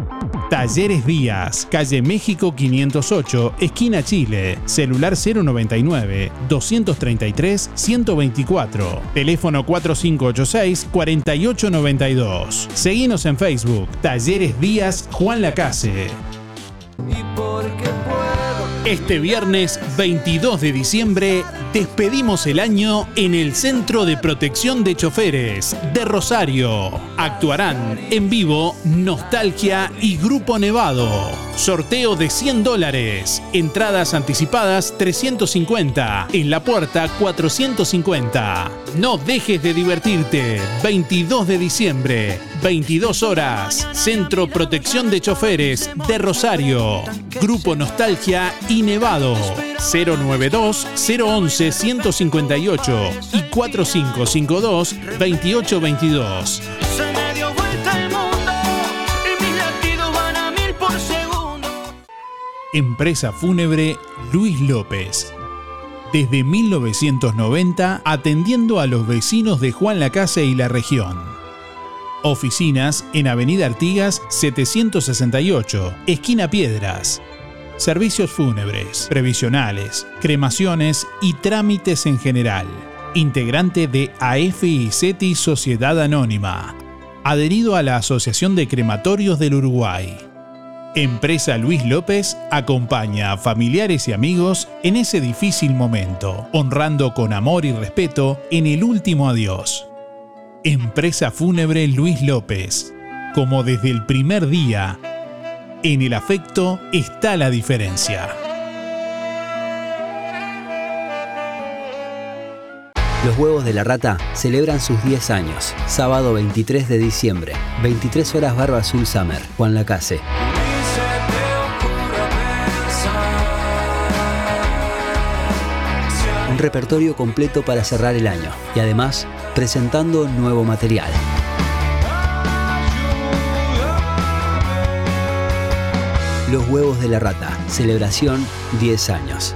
Talleres Díaz, calle México 508, esquina Chile, celular 099-233-124, teléfono 4586-4892. Seguinos en Facebook, Talleres Díaz Juan Lacase. Este viernes 22 de diciembre despedimos el año en el Centro de Protección de Choferes de Rosario. Actuarán en vivo Nostalgia y Grupo Nevado. Sorteo de 100 dólares. Entradas anticipadas 350. En la puerta 450. No dejes de divertirte. 22 de diciembre, 22 horas. Centro Protección de Choferes de Rosario. Grupo Nostalgia y Nevado. 092 011 158 y 4552 2822. Se me dio vuelta el mundo y mis latidos van a mil por segundo. Empresa Fúnebre Luis López. Desde 1990 atendiendo a los vecinos de Juan Lacase y la región. Oficinas en Avenida Artigas 768, esquina Piedras. Servicios fúnebres, previsionales, cremaciones y trámites en general. Integrante de AFI CETI Sociedad Anónima. Adherido a la Asociación de Crematorios del Uruguay. Empresa Luis López acompaña a familiares y amigos en ese difícil momento, honrando con amor y respeto en el último adiós. Empresa Fúnebre Luis López. Como desde el primer día, en el afecto está la diferencia. Los huevos de la rata celebran sus 10 años. Sábado 23 de diciembre, 23 horas Barba Azul Summer, Juan Lacase. Un repertorio completo para cerrar el año y además presentando nuevo material. Los huevos de la rata, celebración 10 años.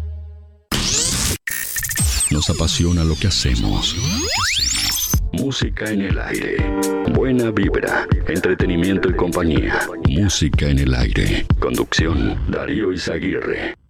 Nos apasiona lo que hacemos. Música en el aire. Buena vibra, entretenimiento y compañía. Música en el aire. Conducción, Darío Izaguirre.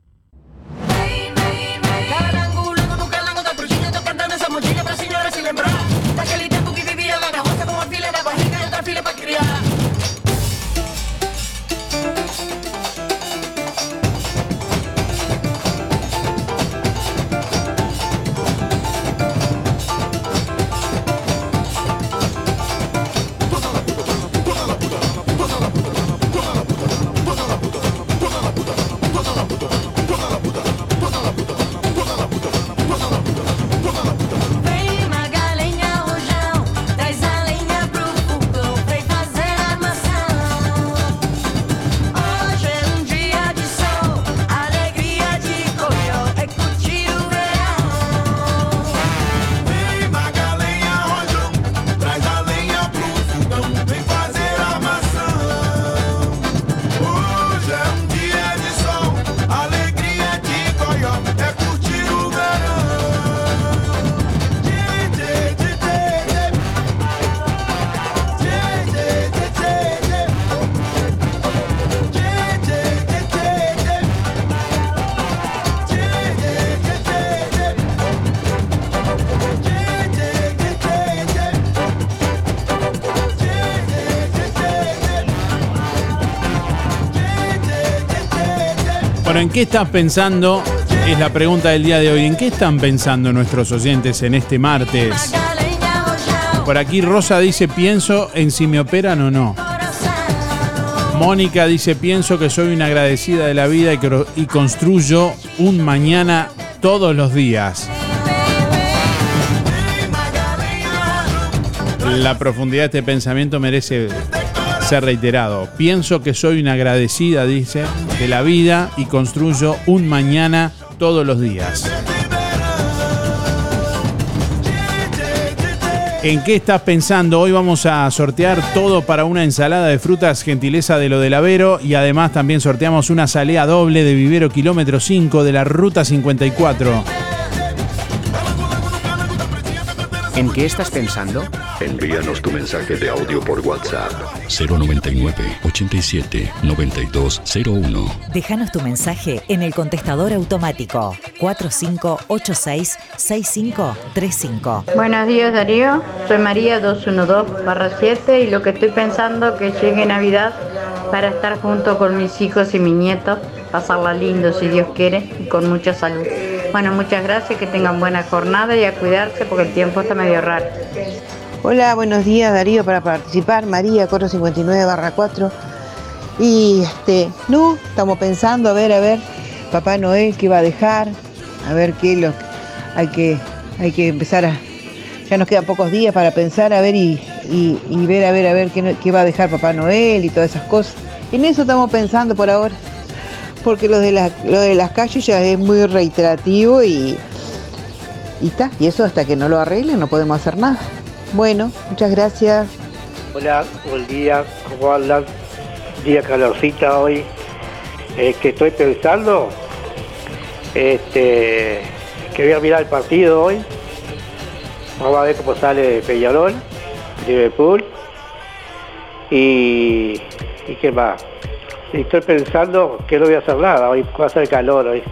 Bueno, ¿en qué estás pensando? Es la pregunta del día de hoy. ¿En qué están pensando nuestros oyentes en este martes? Por aquí Rosa dice, pienso en si me operan o no. Mónica dice, pienso que soy una agradecida de la vida y, y construyo un mañana todos los días. La profundidad de este pensamiento merece ser reiterado. Pienso que soy una agradecida, dice, de la vida y construyo un mañana todos los días. ¿En qué estás pensando? Hoy vamos a sortear todo para una ensalada de frutas gentileza de lo del Avero y además también sorteamos una salea doble de vivero kilómetro 5 de la ruta 54. ¿En qué estás pensando? Envíanos tu mensaje de audio por WhatsApp 099 87 9201. Déjanos tu mensaje en el contestador automático 4586-6535. Buenos días Darío, soy María 212-7 y lo que estoy pensando que llegue Navidad para estar junto con mis hijos y mis nietos, pasarla lindo si Dios quiere y con mucha salud. Bueno, muchas gracias, que tengan buena jornada y a cuidarse porque el tiempo está medio raro. Hola, buenos días Darío para participar, María 459 barra 4. Y este, no, estamos pensando, a ver, a ver, Papá Noel qué va a dejar, a ver qué lo hay que, hay que empezar a. Ya nos quedan pocos días para pensar, a ver y, y- y ver, a ver, a ver qué, qué va a dejar Papá Noel y todas esas cosas. En eso estamos pensando por ahora. Porque lo de, la- lo de las calles ya es muy reiterativo y, y está. Y eso hasta que no lo arreglen no podemos hacer nada. Bueno, muchas gracias. Hola, buen día, ¿cómo andan? Día calorcita hoy. Eh, que estoy pensando, este, que voy a mirar el partido hoy. Vamos a ver cómo sale Peñarol, Liverpool. Y, qué más. Y estoy pensando que no voy a hacer nada, hoy va a hacer calor hoy.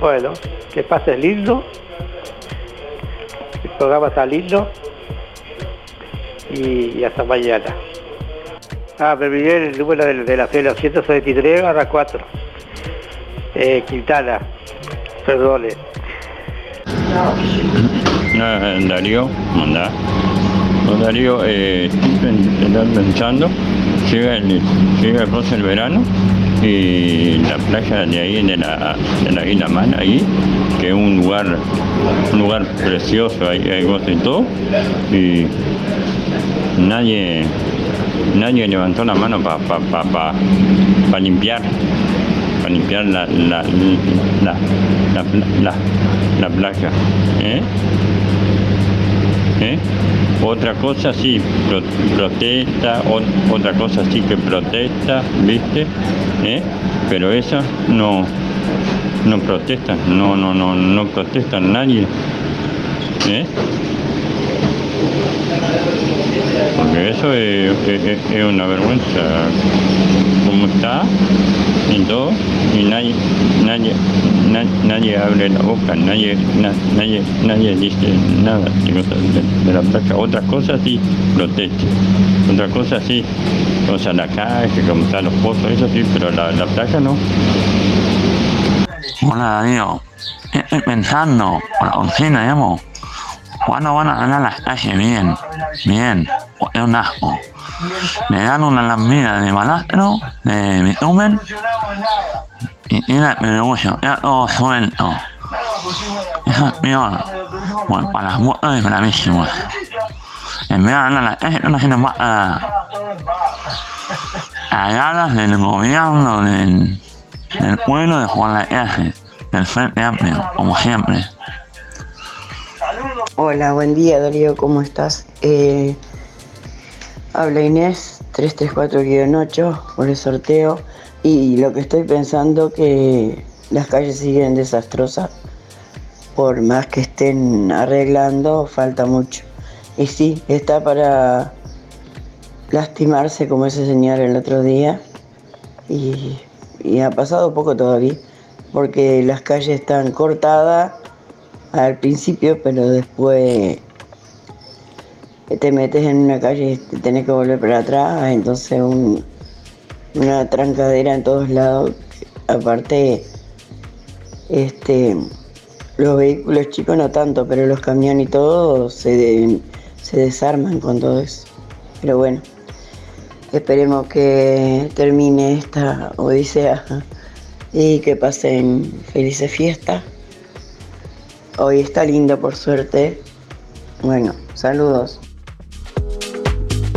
Bueno, que pase lindo. El programa está lindo y, y hasta mañana. Ah, me olvidé el número de, de la cena, 173 barra 4. Eh, Quintana, perdone. No, Darío. No, Darío, eh, estoy pensando, llega el, llega el verano y la playa de ahí, de la, de la Isla ahí, que es un lugar, un lugar precioso, ahí hay gozo y todo, y nadie, nadie levantó la mano para pa, pa, pa, pa limpiar, para limpiar la, la, la, la, la- la playa. ¿eh? ¿Eh? Otra cosa sí, pro- protesta, otra cosa sí que protesta, ¿viste? ¿Eh? Pero esa no, no protestan, no, no, no, no protestan nadie. ¿Eh? Porque eso es, una vergüenza está y todo, y nadie, nadie, na- nadie abre la boca, nadie, na- nadie, nadie dice nada de, de- la placa. Otra cosa sí protesta, otra cosa sí, o sea la calle, como están los pozos, eso sí, pero la, la placa no. Hola Darío, estoy pensando por la cocina, digamos, ¿cuándo van a ganar las calles bien? Bien, es un asco. Le dan una lambida de balastro, de bitumen, y el pedregullo, queda todo suelto. Eso es peor, bueno, para las motos es bravísimo. En vez de ganar las calles, no haciendo más a, a ganas del gobierno, del, del pueblo de Juan la Calle, del Frente Amplio, como siempre. Hola, buen día Darío, ¿cómo estás? Eh, habla Inés, 334-8 por el sorteo y lo que estoy pensando que las calles siguen desastrosas, por más que estén arreglando, falta mucho. Y sí, está para lastimarse como ese señor el otro día y, y ha pasado poco todavía, porque las calles están cortadas al principio, pero después te metes en una calle y te tenés que volver para atrás, entonces un- una trancadera en todos lados Aparte, este, los vehículos chicos no tanto, pero los camiones y todo se, de- se desarman con todo eso. Pero bueno, esperemos que termine esta odisea y que pasen felices fiestas. Hoy está lindo por suerte. Bueno, saludos.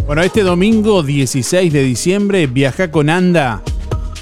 Bueno, este domingo 16 de diciembre viaja con Anda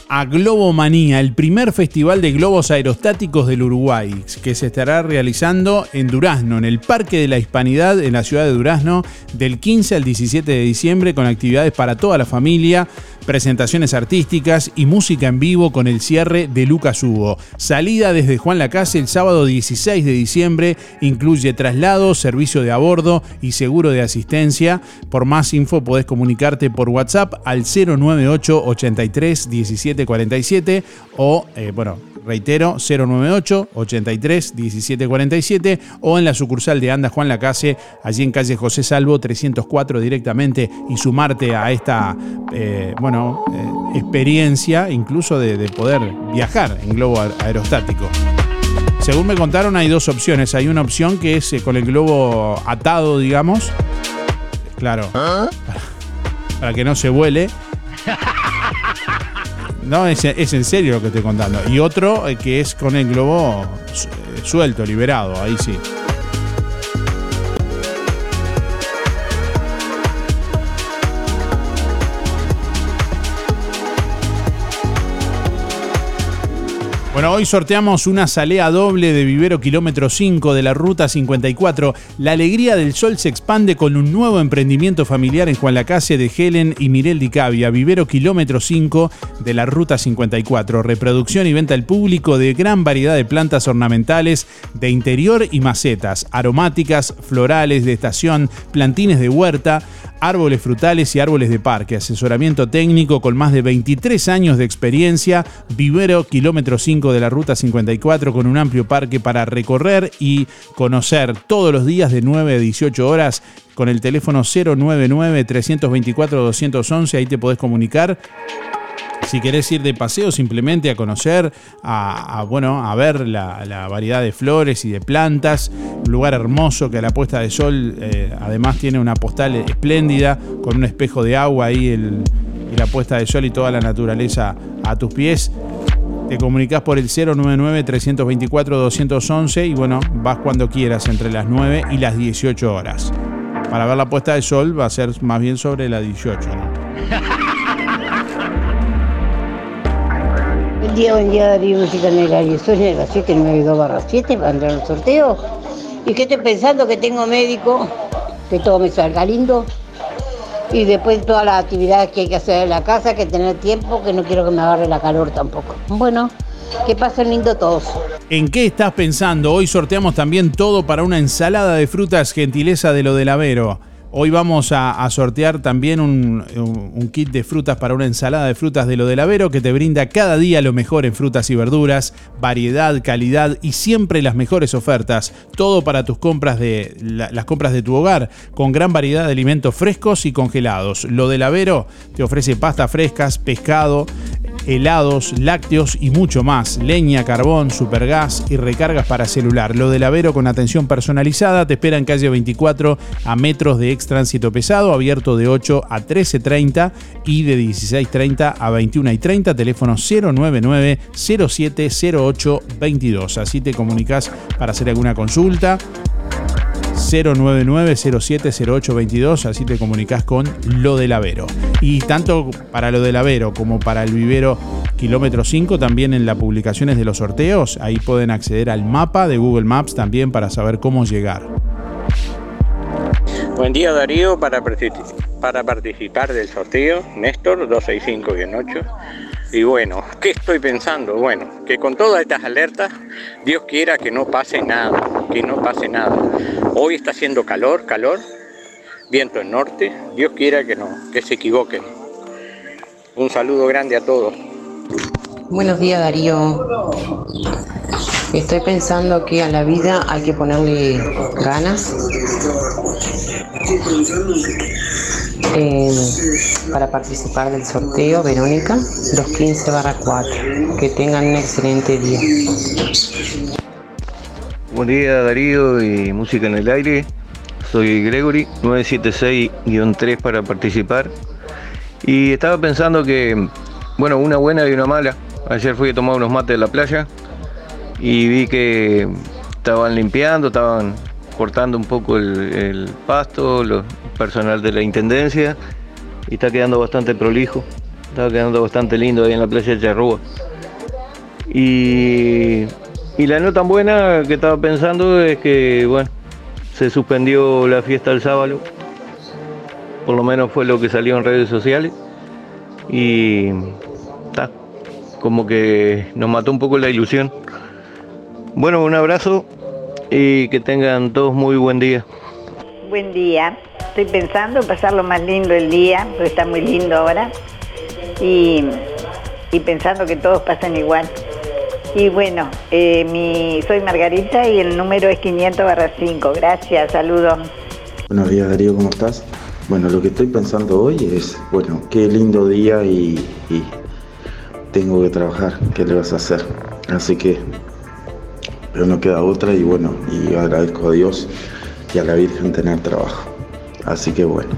a Globomanía, el primer festival de globos aerostáticos del Uruguay, que se estará realizando en Durazno, en el Parque de la Hispanidad, en la ciudad de Durazno, del 15 al 17 de diciembre, con actividades para toda la familia, presentaciones artísticas y música en vivo con el cierre de Lucas Hugo. Salida desde Juan Lacase el sábado 16 de diciembre, incluye traslado, servicio de a bordo y seguro de asistencia. Por más info podés comunicarte por WhatsApp al 098 83 17 47 o, eh, bueno, reitero, 098 83 17 47 o en la sucursal de Anda Juan Lacase, allí en calle José Salvo 304 directamente y sumarte a esta, eh, bueno, eh, experiencia incluso de, de poder viajar en globo aer- aerostático. Según me contaron, hay dos opciones. Hay una opción que es eh, con el globo atado, digamos. Claro. Para, para que no se vuele. No, es, es en serio lo que estoy contando. Y otro eh, que es con el globo eh, suelto, liberado. Ahí sí. Bueno, hoy sorteamos una salea doble de Vivero Kilómetro 5 de la Ruta 54. La alegría del sol se expande con un nuevo emprendimiento familiar en Juan Lacase de Helen y Mirel Di Cavia. Vivero Kilómetro 5 de la Ruta 54. Reproducción y venta al público de gran variedad de plantas ornamentales de interior y macetas, aromáticas, florales de estación, plantines de huerta, árboles frutales y árboles de parque. Asesoramiento técnico con más de 23 años de experiencia. Vivero Kilómetro 5 de la Ruta 54 con un amplio parque para recorrer y conocer todos los días de 9 a 18 horas con el teléfono 099-324-211. Ahí te podés comunicar. Si querés ir de paseo, simplemente a conocer, a, bueno, a ver la, la variedad de flores y de plantas. Un lugar hermoso que a la puesta de sol eh, además tiene una postal espléndida con un espejo de agua ahí el- y la puesta de sol y toda la naturaleza a tus pies. Te comunicas por el 099-324-211 y bueno, vas cuando quieras entre las 9 y las 18 horas. Para ver la puesta de sol va a ser más bien sobre las 18. ¿no? día, buen día Darío Música en el aire. Soy de la 792 barra 7 para entrar al sorteo. Y que estoy pensando que tengo médico, que todo me salga lindo. Y después todas las actividades que hay que hacer en la casa, que tener tiempo, que no quiero que me agarre la calor tampoco. Bueno, que pasen lindo todos. ¿En qué estás pensando? Hoy sorteamos también todo para una ensalada de frutas gentileza de lo del Avero. Hoy vamos a, sortear también un, kit de frutas para una ensalada de frutas de lo del Avero que te brinda cada día lo mejor en frutas y verduras, variedad, calidad y siempre las mejores ofertas. Todo para tus compras de la- las compras de tu hogar, con gran variedad de alimentos frescos y congelados. Lo del Avero te ofrece pastas frescas, pescado, helados, lácteos y mucho más. Leña, carbón, supergas y recargas para celular. Lo del Avero con atención personalizada te espera en calle 24 a metros de ex tránsito pesado, abierto de 8 a 13.30 y de 16.30 a 21.30, teléfono 099 0708 22. Así te comunicas para hacer alguna consulta. 099-070822, así te comunicas con lo del Avero. Y tanto para lo del Avero como para el vivero kilómetro 5, también en las publicaciones de los sorteos, ahí pueden acceder al mapa de Google Maps también para saber cómo llegar. Buen día Darío, para, partici- para participar del sorteo, Néstor 265-8. Y bueno, ¿qué estoy pensando? Bueno, que con todas estas alertas, Dios quiera que no pase nada, que no pase nada. Hoy está haciendo calor, calor, viento en norte, Dios quiera que no, que se equivoquen. Un saludo grande a todos. Buenos días Darío. Estoy pensando que a la vida hay que ponerle ganas Eh, para participar del sorteo, Verónica, 215 barra 4. Que tengan un excelente día. Buen día Darío y Música en el Aire. Soy Gregory, 976-3 para participar. Y estaba pensando que, bueno, una buena y una mala. Ayer fui a tomar unos mates de la playa y vi que estaban limpiando, estaban cortando un poco el, pasto, los personal de la intendencia y está quedando bastante prolijo, está quedando bastante lindo ahí en la playa de Charrúa. Y, y la no tan buena que estaba pensando es que, bueno, se suspendió la fiesta el sábado, por lo menos fue lo que salió en redes sociales y está, como que nos mató un poco la ilusión. Bueno, un abrazo y que tengan todos muy buen día. Buen día. Estoy pensando pasarlo más lindo el día, porque está muy lindo ahora. Y, y pensando que todos pasan igual. Y bueno, eh, mi, soy Margarita y el número es 500 barra 5. Gracias, saludos. Buenos días Darío, ¿cómo estás? Bueno, lo que estoy pensando hoy es, bueno, qué lindo día y, y tengo que trabajar, ¿qué le vas a hacer? Así que, pero no queda otra y bueno, y agradezco a Dios y a la Virgen tener trabajo. Así que bueno.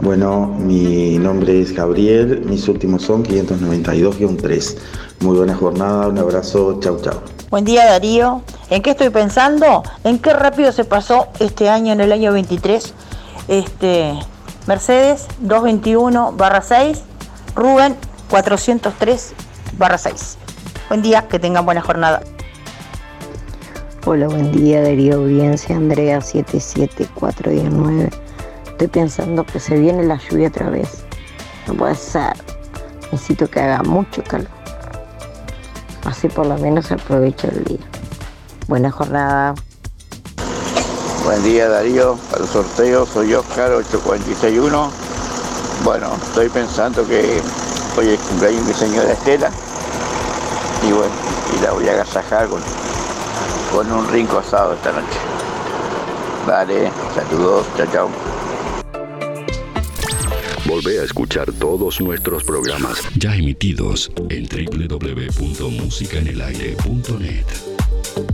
Bueno, mi nombre es Gabriel, mis últimos son 592-3. Muy buena jornada, un abrazo, chau chau. Buen día Darío. ¿En qué estoy pensando? ¿En qué rápido se pasó este año, en el año 23? Este, Mercedes 221 barra 6, Rubén 403 barra 6. Buen día, que tengan buena jornada. Hola, buen día Darío Audiencia, Andrea 77419. Estoy pensando que se viene la lluvia otra vez. No puede ser. Necesito que haga mucho calor. Así por lo menos aprovecho el día. Buena jornada. Buen día Darío, para el sorteo soy Oscar 8461. Bueno, estoy pensando que hoy es cumpleaños de mi señora Estela y bueno, y la voy a agasajar con, con un rinco asado esta noche. Vale, saludos, chao chao. Volvé a escuchar todos nuestros programas ya emitidos en www.musicaenelaire.net.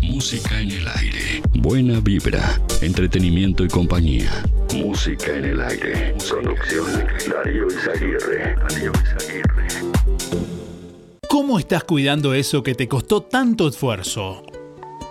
Música en el aire. Buena vibra, entretenimiento y compañía. Música en el aire. Producción Darío Izaguirre. Darío Izaguirre. ¿Cómo estás cuidando eso que te costó tanto esfuerzo?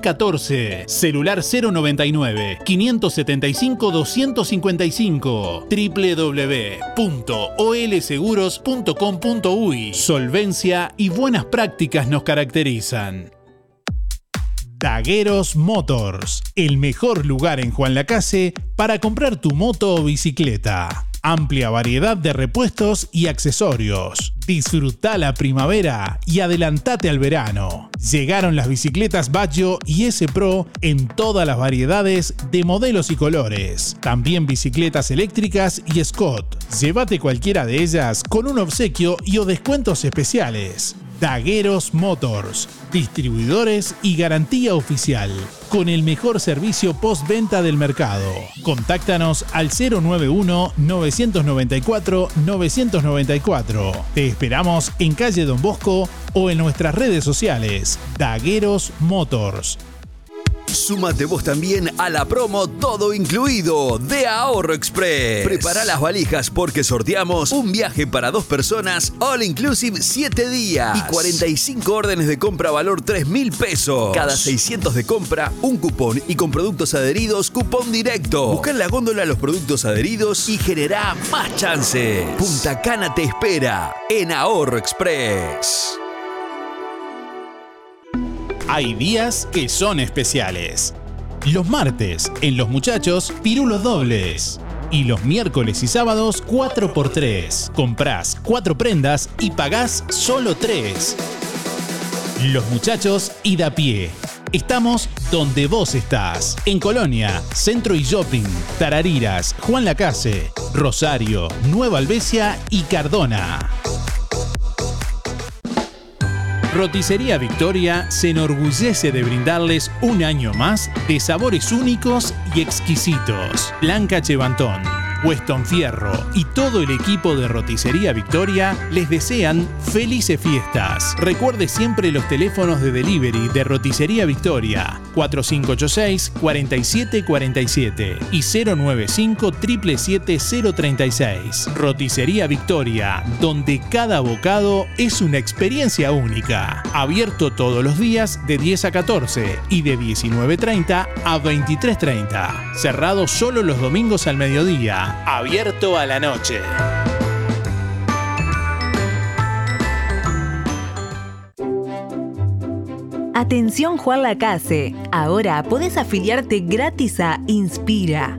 14. Celular 099 575 255 www.olseguros.com.uy Solvencia y buenas prácticas nos caracterizan. Dagueros Motors, el mejor lugar en Juan Lacase para comprar tu moto o bicicleta. Amplia variedad de repuestos y accesorios. Disfruta la primavera y adelantate al verano. Llegaron las bicicletas Baggio y S Pro en todas las variedades de modelos y colores. También bicicletas eléctricas y Scott. Llévate cualquiera de ellas con un obsequio y o descuentos especiales. Dagueros Motors, distribuidores y garantía oficial, con el mejor servicio postventa del mercado. Contáctanos al 091-994-994. Te esperamos en calle Don Bosco o en nuestras redes sociales. Dagueros Motors. Súmate vos también a la promo Todo Incluido de Ahorro Express. Prepara las valijas porque sorteamos un viaje para dos personas, all inclusive 7 días y 45 órdenes de compra valor 3 mil pesos. Cada 600 de compra, un cupón y con productos adheridos, cupón directo. Busca en la góndola los productos adheridos y genera más chances. Punta Cana te espera en Ahorro Express. Hay días que son especiales. Los martes, en Los Muchachos, pirulos dobles. Y los miércoles y sábados, 4x3. Comprás 4 prendas y pagás solo 3. Los Muchachos y da pie. Estamos donde vos estás. En Colonia, Centro y Shopping, Tarariras, Juan Lacase, Rosario, Nueva Albesia y Cardona. Roticería Victoria se enorgullece de brindarles un año más de sabores únicos y exquisitos. Blanca Chevantón, Weston Fierro y todo el equipo de Roticería Victoria les desean felices fiestas. Recuerde siempre los teléfonos de delivery de Roticería Victoria 4586-4747 y 095 036 Roticería Victoria, donde cada bocado es una experiencia única. Abierto todos los días de 10 a 14 y de 19.30 a 23.30. Cerrado solo los domingos al mediodía. Abierto a la noche. Atención Juan Lacase, ahora podés afiliarte gratis a Inspira.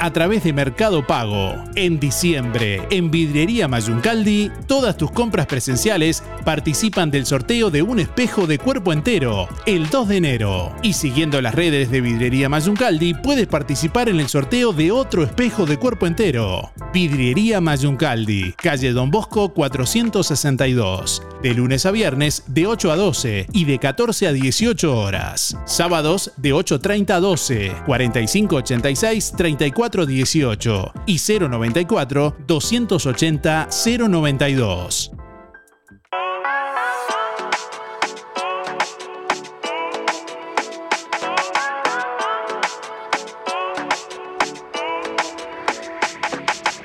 a través de Mercado Pago. En diciembre, en Vidriería Mayuncaldi, todas tus compras presenciales participan del sorteo de un espejo de cuerpo entero el 2 de enero. Y siguiendo las redes de Vidriería Mayuncaldi, puedes participar en el sorteo de otro espejo de cuerpo entero. Vidriería Mayuncaldi, calle Don Bosco 462. De lunes a viernes de 8 a 12 y de 14 a 18 horas. Sábados de 8.30 a 12, 4586 3418 y 094 280 092.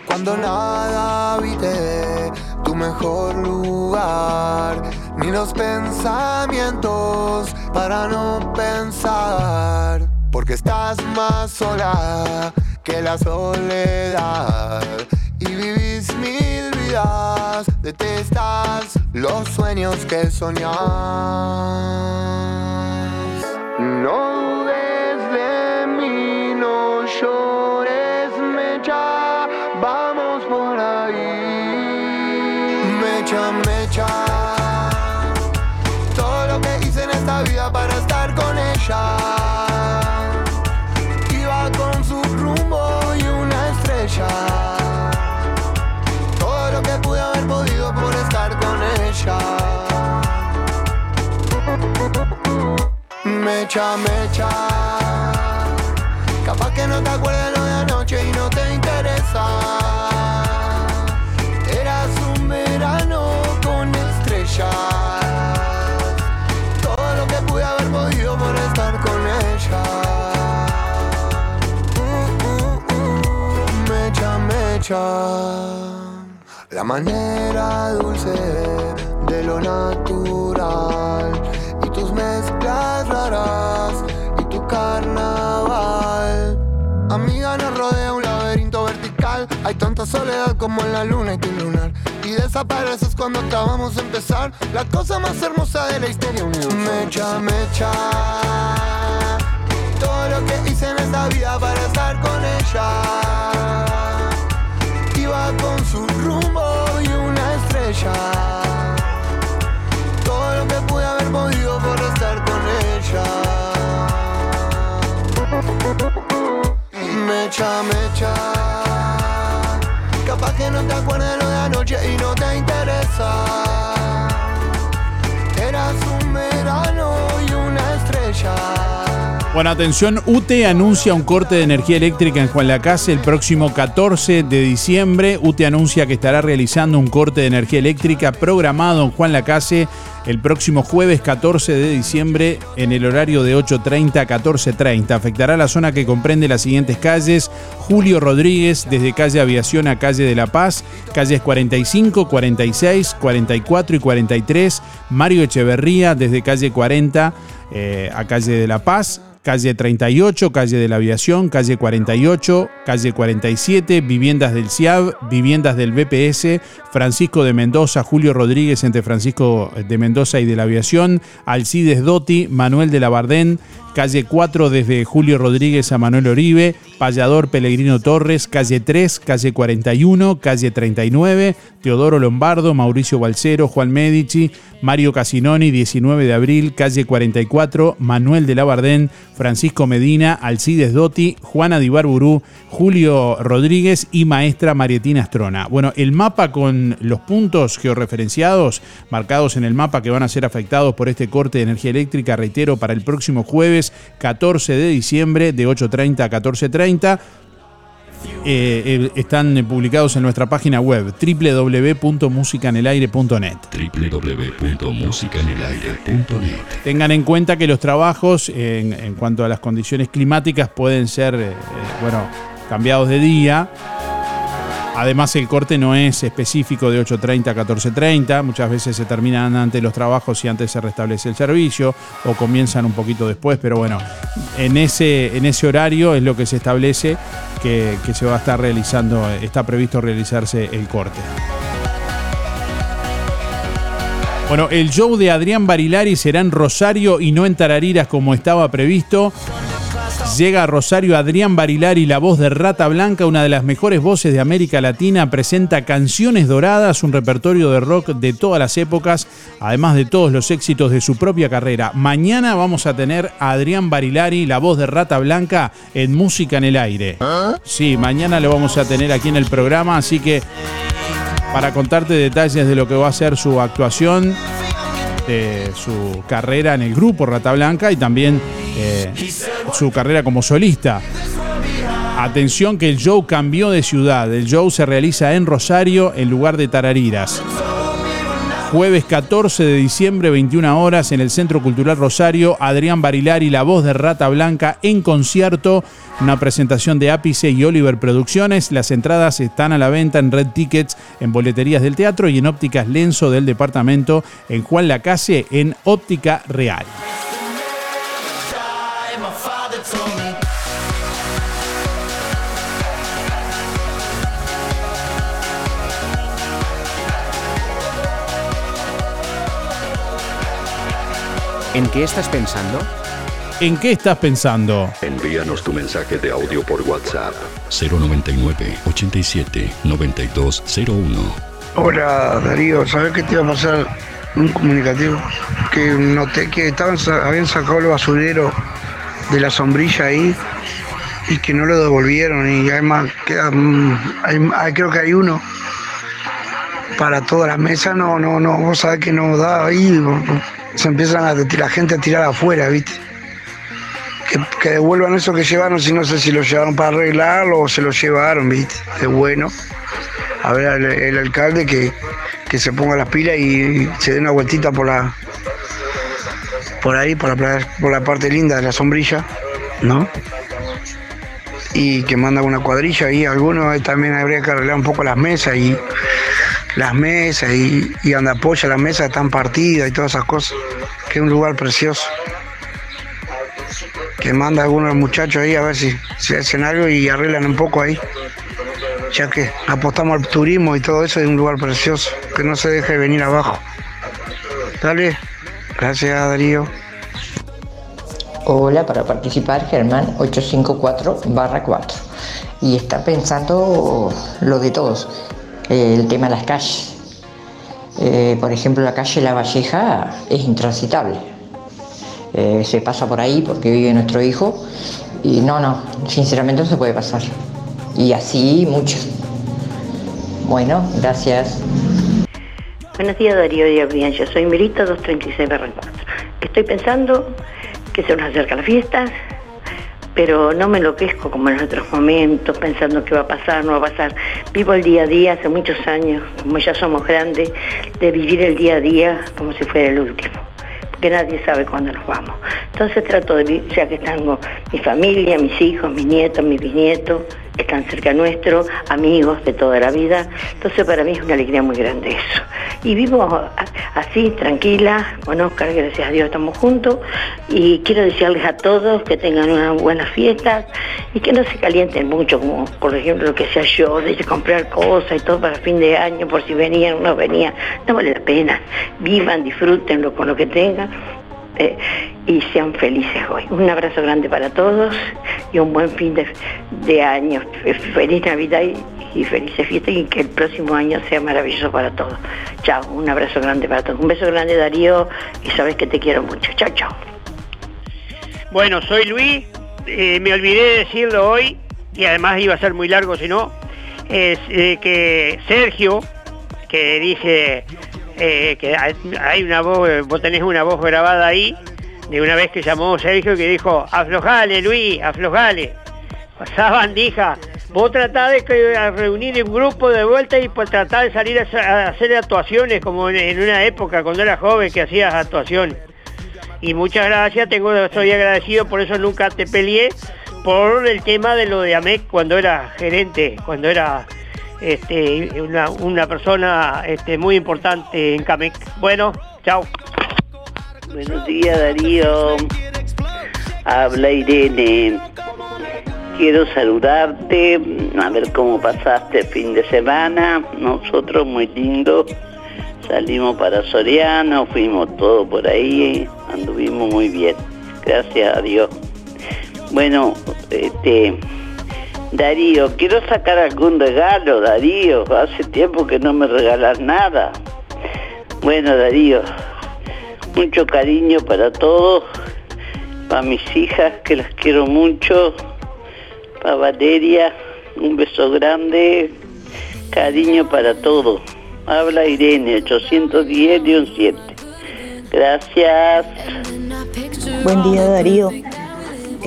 Cuando nada habite tu mejor lugar, ni los pensamientos para no pensar, porque estás más sola que la soledad y vivís mil vidas, detestas los sueños que soñás. No dudes de mí, no llores, mecha, vamos por ahí. Mecha, mecha, todo lo que hice en esta vida para estar con ella. Mecha, mecha. Capaz que no te acuerdas lo de anoche y no te interesa. Eras un verano con estrellas. Todo lo que pude haber podido por estar con ella. mecha, mecha. La manera dulce de lo natural raras y tu carnaval. Amiga, nos rodea un laberinto vertical. Hay tanta soledad como en la luna y tu lunar. Y desapareces cuando acabamos de empezar. La cosa más hermosa de la historia universal. Mecha, mecha. No te acuerdas lo de anoche y no te interesa. Bueno, atención, UTE anuncia un corte de energía eléctrica en Juan Lacase el próximo 14 de diciembre. UTE anuncia que estará realizando un corte de energía eléctrica programado en Juan Lacase el próximo jueves 14 de diciembre en el horario de 8.30 a 14.30. Afectará la zona que comprende las siguientes calles. Julio Rodríguez, desde calle Aviación a calle de La Paz, calles 45, 46, 44 y 43. Mario Echeverría, desde calle 40 eh, a calle de La Paz calle 38, calle de la Aviación, calle 48, calle 47, viviendas del CIAB, viviendas del BPS, Francisco de Mendoza, Julio Rodríguez entre Francisco de Mendoza y de la Aviación, Alcides Dotti, Manuel de la Bardén, calle 4 desde Julio Rodríguez a Manuel Oribe, Payador Pellegrino Torres, calle 3, calle 41, calle 39, Teodoro Lombardo, Mauricio Balcero, Juan Medici, Mario Casinoni, 19 de abril, calle 44, Manuel de la Bardén, Francisco Medina, Alcides Dotti, Juana Dibarburú, Julio Rodríguez y maestra Marietina Astrona. Bueno, el mapa con los puntos georreferenciados marcados en el mapa que van a ser afectados por este corte de energía eléctrica, reitero, para el próximo jueves 14 de diciembre de 8.30 a 14.30. Eh, eh, están publicados en nuestra página web www.musicanelaire.net. www.musicanelaire.net. Tengan en cuenta que los trabajos en, en cuanto a las condiciones climáticas pueden ser, eh, eh, bueno, cambiados de día. Además el corte no es específico de 8.30 a 14.30, muchas veces se terminan antes los trabajos y antes se restablece el servicio o comienzan un poquito después, pero bueno, en ese, en ese horario es lo que se establece que, que se va a estar realizando, está previsto realizarse el corte. Bueno, el show de Adrián Barilari será en Rosario y no en Tarariras como estaba previsto. Llega a Rosario Adrián Barilari, la voz de Rata Blanca, una de las mejores voces de América Latina, presenta Canciones Doradas, un repertorio de rock de todas las épocas, además de todos los éxitos de su propia carrera. Mañana vamos a tener a Adrián Barilari, la voz de Rata Blanca, en Música en el Aire. Sí, mañana lo vamos a tener aquí en el programa, así que para contarte detalles de lo que va a ser su actuación, de su carrera en el grupo Rata Blanca y también eh, su carrera como solista. Atención que el show cambió de ciudad. El show se realiza en Rosario en lugar de Tarariras. Jueves 14 de diciembre, 21 horas, en el Centro Cultural Rosario, Adrián Barilari, la voz de Rata Blanca, en concierto. Una presentación de Ápice y Oliver Producciones. Las entradas están a la venta en Red Tickets, en boleterías del teatro y en ópticas Lenzo del departamento, en Juan Lacase, en Óptica Real. ¿En qué estás pensando? ¿En qué estás pensando? Envíanos tu mensaje de audio por WhatsApp 099 87 9201. Hola Darío, ¿sabes qué te iba a pasar? Un comunicativo que noté que estaban, habían sacado el basurero de la sombrilla ahí y que no lo devolvieron y además queda, mm, hay- creo que hay uno para todas las mesas, no, no, no, vos sabés que no da ahí, se empiezan a la gente a tirar afuera, ¿viste? Que, devuelvan eso que llevaron, si no sé si lo llevaron para arreglarlo o se lo llevaron, ¿viste? Es bueno. A ver al el alcalde que, que se ponga las pilas y se dé una vueltita por la por ahí, por la, por la parte linda de la sombrilla, ¿no? Y que manda una cuadrilla ahí, algunos también habría que arreglar un poco las mesas y las mesas y, y donde apoya las mesas están partidas y todas esas cosas, que es un lugar precioso. Que manda a algunos muchachos ahí a ver si, si hacen algo y arreglan un poco ahí. Ya que apostamos al turismo y todo eso es un lugar precioso, que no se deje venir abajo. Dale, gracias Darío. Hola, para participar Germán 854 barra 4. Y está pensando lo de todos, el tema de las calles. Eh, por ejemplo, la calle La Valleja es intransitable. Eh, se pasa por ahí porque vive nuestro hijo y no, no, sinceramente no se puede pasar. Y así muchos. Bueno, gracias. Buenos días Darío y audiencia, soy Mirita 236 4. Estoy pensando que se nos acercan las fiestas, pero no me enloquezco como en otros momentos, pensando qué va a pasar, no va a pasar. Vivo el día a día hace muchos años, como ya somos grandes, de vivir el día a día como si fuera el último, porque nadie sabe cuándo nos vamos. Entonces trato de vivir, ya que tengo mi familia, mis hijos, mis nietos, mis bisnietos, están cerca nuestro, amigos de toda la vida. Entonces para mí es una alegría muy grande eso. Y vivo así, tranquila, con Oscar, gracias a Dios estamos juntos. Y quiero desearles a todos que tengan unas buenas fiestas y que no se calienten mucho, como por ejemplo lo que sea yo, de comprar cosas y todo para fin de año, por si venían o no venían. No vale la pena. Vivan, disfrútenlo con lo que tengan. Y sean felices hoy. Un abrazo grande para todos y un buen fin de, de año. Feliz Navidad y, y felices fiestas y que el próximo año sea maravilloso para todos. Chao, un abrazo grande para todos. Un beso grande Darío y sabes que te quiero mucho. Chao, chao. Bueno, soy Luis, eh, me olvidé de decirlo hoy, y además iba a ser muy largo si no, es eh, que Sergio, que dice eh, que hay, una voz, eh, vos tenés una voz grabada ahí, de una vez que llamó Sergio que dijo, aflojale Luis, aflojale. Sabandija, vos tratás de a reunir un grupo de vuelta y pues de salir a, hacer actuaciones como en, una época cuando era joven que hacías actuación. Y muchas gracias, tengo, estoy agradecido, por eso nunca te peleé por el tema de lo de AMEC cuando era gerente, cuando era este, una, una persona este, muy importante en CAMEC. Bueno, chao. Buenos días Darío, habla Irene. Quiero saludarte, a ver cómo pasaste el fin de semana. Nosotros muy lindo. Salimos para Soriano, fuimos todo por ahí, anduvimos muy bien. Gracias a Dios. Bueno, este Darío, quiero sacar algún regalo, Darío. Hace tiempo que no me regalas nada. Bueno, Darío, mucho cariño para todos, para mis hijas que las quiero mucho, para Valeria, un beso grande, cariño para todos. Habla Irene, 810-7. Gracias. Buen día Darío.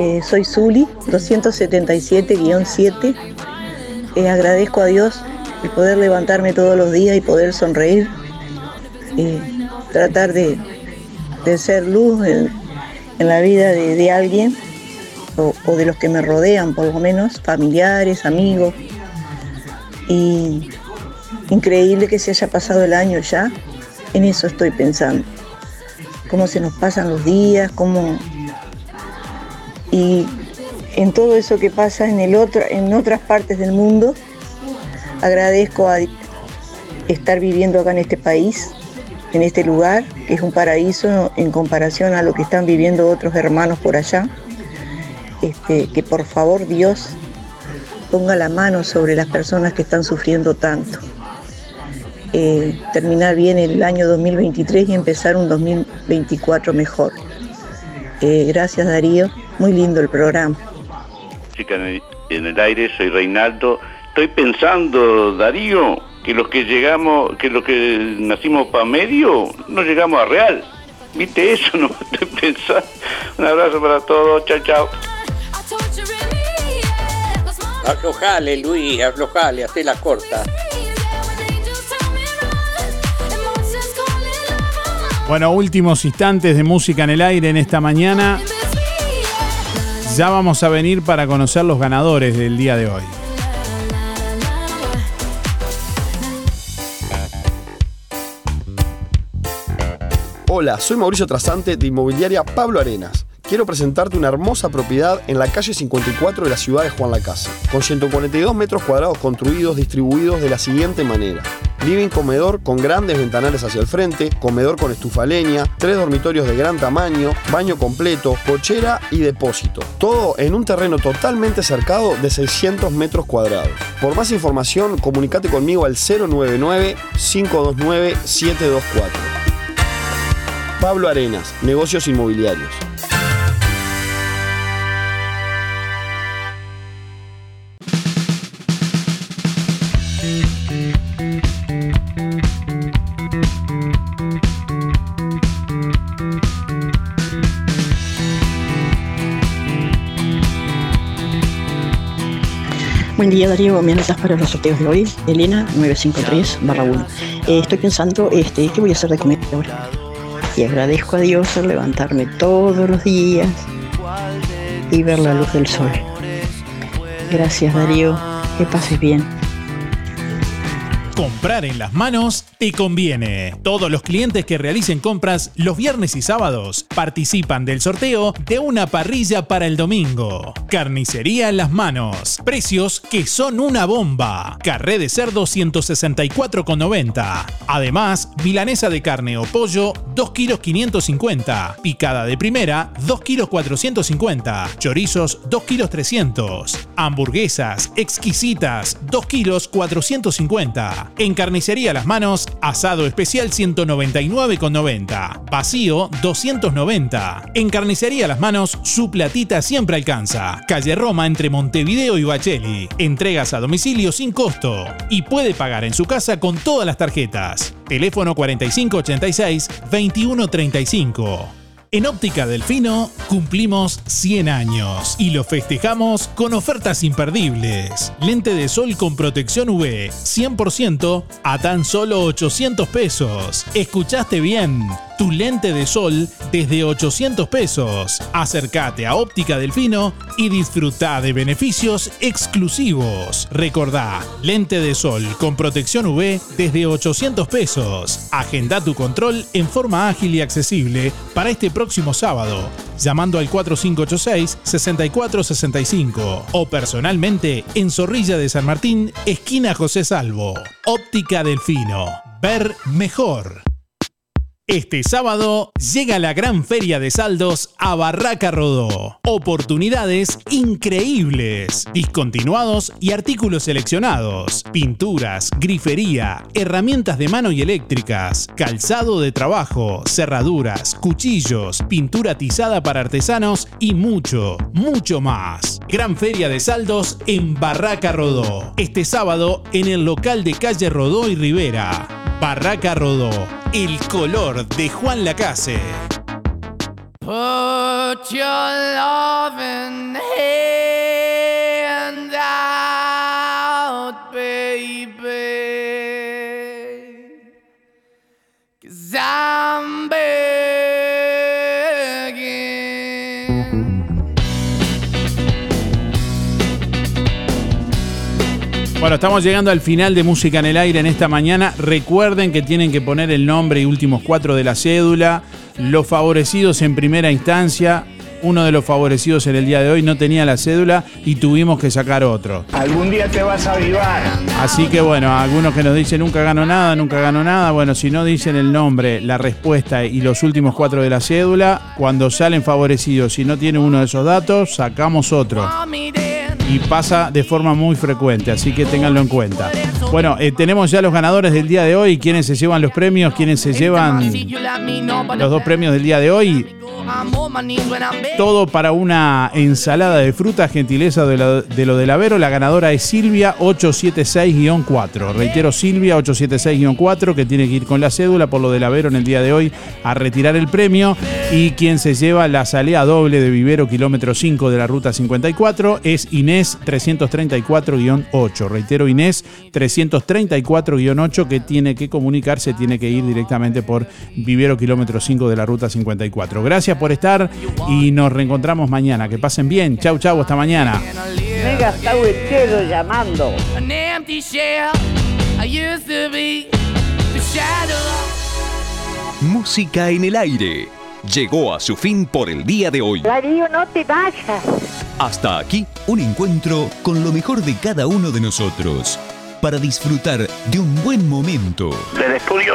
Eh, soy Zuli, 277-7. Eh, agradezco a Dios el poder levantarme todos los días y poder sonreír. Y tratar de, de ser luz en, la vida de, de alguien o, o de los que me rodean, por lo menos, familiares, amigos. Y increíble que se haya pasado el año ya. En eso estoy pensando cómo se nos pasan los días, cómo y en todo eso que pasa en el otro, en otras partes del mundo, agradezco a estar viviendo acá en este país, en este lugar, que es un paraíso en comparación a lo que están viviendo otros hermanos por allá. Este, que por favor Dios ponga la mano sobre las personas que están sufriendo tanto. Eh, terminar bien el año 2023 y empezar un 2024 mejor. Eh, gracias Darío, muy lindo el programa. Música en el, en el aire, soy Reinaldo. Estoy pensando, Darío, que los que llegamos, que los que nacimos para medio, no llegamos a real. ¿Viste eso? No estoy pensando. Un abrazo para todos, chao, chao. Aflojale, Luis, aflojale, hacé la corta. Bueno, últimos instantes de música en el aire en esta mañana. Ya vamos a venir para conocer los ganadores del día de hoy. Hola, soy Mauricio Trasante de Inmobiliaria Pablo Arenas. Quiero presentarte una hermosa propiedad en la calle 54 de la ciudad de Juan Lacasa, con 142 metros cuadrados construidos distribuidos de la siguiente manera. Living comedor con grandes ventanales hacia el frente, comedor con estufa leña, tres dormitorios de gran tamaño, baño completo, cochera y depósito. Todo en un terreno totalmente cercado de 600 metros cuadrados. Por más información, comunícate conmigo al 099 529 724. Pablo Arenas, Negocios Inmobiliarios. Buen día Darío, me anotas para los sorteos de hoy. Elena 953 barra 1. Eh, estoy pensando, este, ¿qué voy a hacer de comer ahora? Y agradezco a Dios por levantarme todos los días y ver la luz del sol. Gracias Darío, que pases bien. Comprar en las manos te conviene. Todos los clientes que realicen compras los viernes y sábados participan del sorteo de una parrilla para el domingo. Carnicería en las manos. Precios que son una bomba. Carré de cerdo 164,90. Además, milanesa de carne o pollo 2 kilos 550. Picada de primera 2 kilos 450. Chorizos 2 kilos 300. Hamburguesas exquisitas 2 kilos 450. En carnicería Las Manos, asado especial 199,90. Vacío 290. En carnicería Las Manos, su platita siempre alcanza. Calle Roma entre Montevideo y Bacheli. Entregas a domicilio sin costo. Y puede pagar en su casa con todas las tarjetas. Teléfono 4586-2135. En Óptica Delfino cumplimos 100 años y lo festejamos con ofertas imperdibles. Lente de sol con protección UV 100% a tan solo 800 pesos. ¿Escuchaste bien? Tu lente de sol desde 800 pesos. Acércate a Óptica Delfino y disfruta de beneficios exclusivos. Recordá, lente de sol con protección UV desde 800 pesos. Agenda tu control en forma ágil y accesible para este próximo sábado, llamando al 4586-6465 o personalmente en Zorrilla de San Martín, esquina José Salvo. Óptica Delfino. Ver mejor. Este sábado llega la gran feria de saldos a Barraca Rodó. Oportunidades increíbles, discontinuados y artículos seleccionados. Pinturas, grifería, herramientas de mano y eléctricas, calzado de trabajo, cerraduras, cuchillos, pintura tizada para artesanos y mucho, mucho más. Gran feria de saldos en Barraca Rodó. Este sábado en el local de calle Rodó y Rivera. Barraca Rodó, el color de Juan Lacase. Bueno, estamos llegando al final de Música en el Aire en esta mañana. Recuerden que tienen que poner el nombre y últimos cuatro de la cédula. Los favorecidos en primera instancia. Uno de los favorecidos en el día de hoy no tenía la cédula y tuvimos que sacar otro. Algún día te vas a avivar. Así que bueno, algunos que nos dicen nunca gano nada, nunca gano nada. Bueno, si no dicen el nombre, la respuesta y los últimos cuatro de la cédula, cuando salen favorecidos, si no tiene uno de esos datos, sacamos otro. Y pasa de forma muy frecuente, así que ténganlo en cuenta. Bueno, eh, tenemos ya los ganadores del día de hoy, quienes se llevan los premios, quienes se llevan los dos premios del día de hoy. Todo para una ensalada de frutas, gentileza de lo, de lo del Avero. La ganadora es Silvia 876-4. Reitero, Silvia 876-4, que tiene que ir con la cédula por lo del Avero en el día de hoy a retirar el premio. Y quien se lleva la salida doble de Vivero, kilómetro 5 de la ruta 54, es Inés 334-8. Reitero, Inés 334-8, que tiene que comunicarse, tiene que ir directamente por Vivero, kilómetro 5 de la ruta 54. Gracias por estar y nos reencontramos mañana. Que pasen bien. Chau, chau, hasta mañana. Mega Tauechero llamando. An empty shell. I used to be the shadow. Música en el aire. Llegó a su fin por el día de hoy. Darío, no te vayas. Hasta aquí un encuentro con lo mejor de cada uno de nosotros para disfrutar de un buen momento. Del estudio.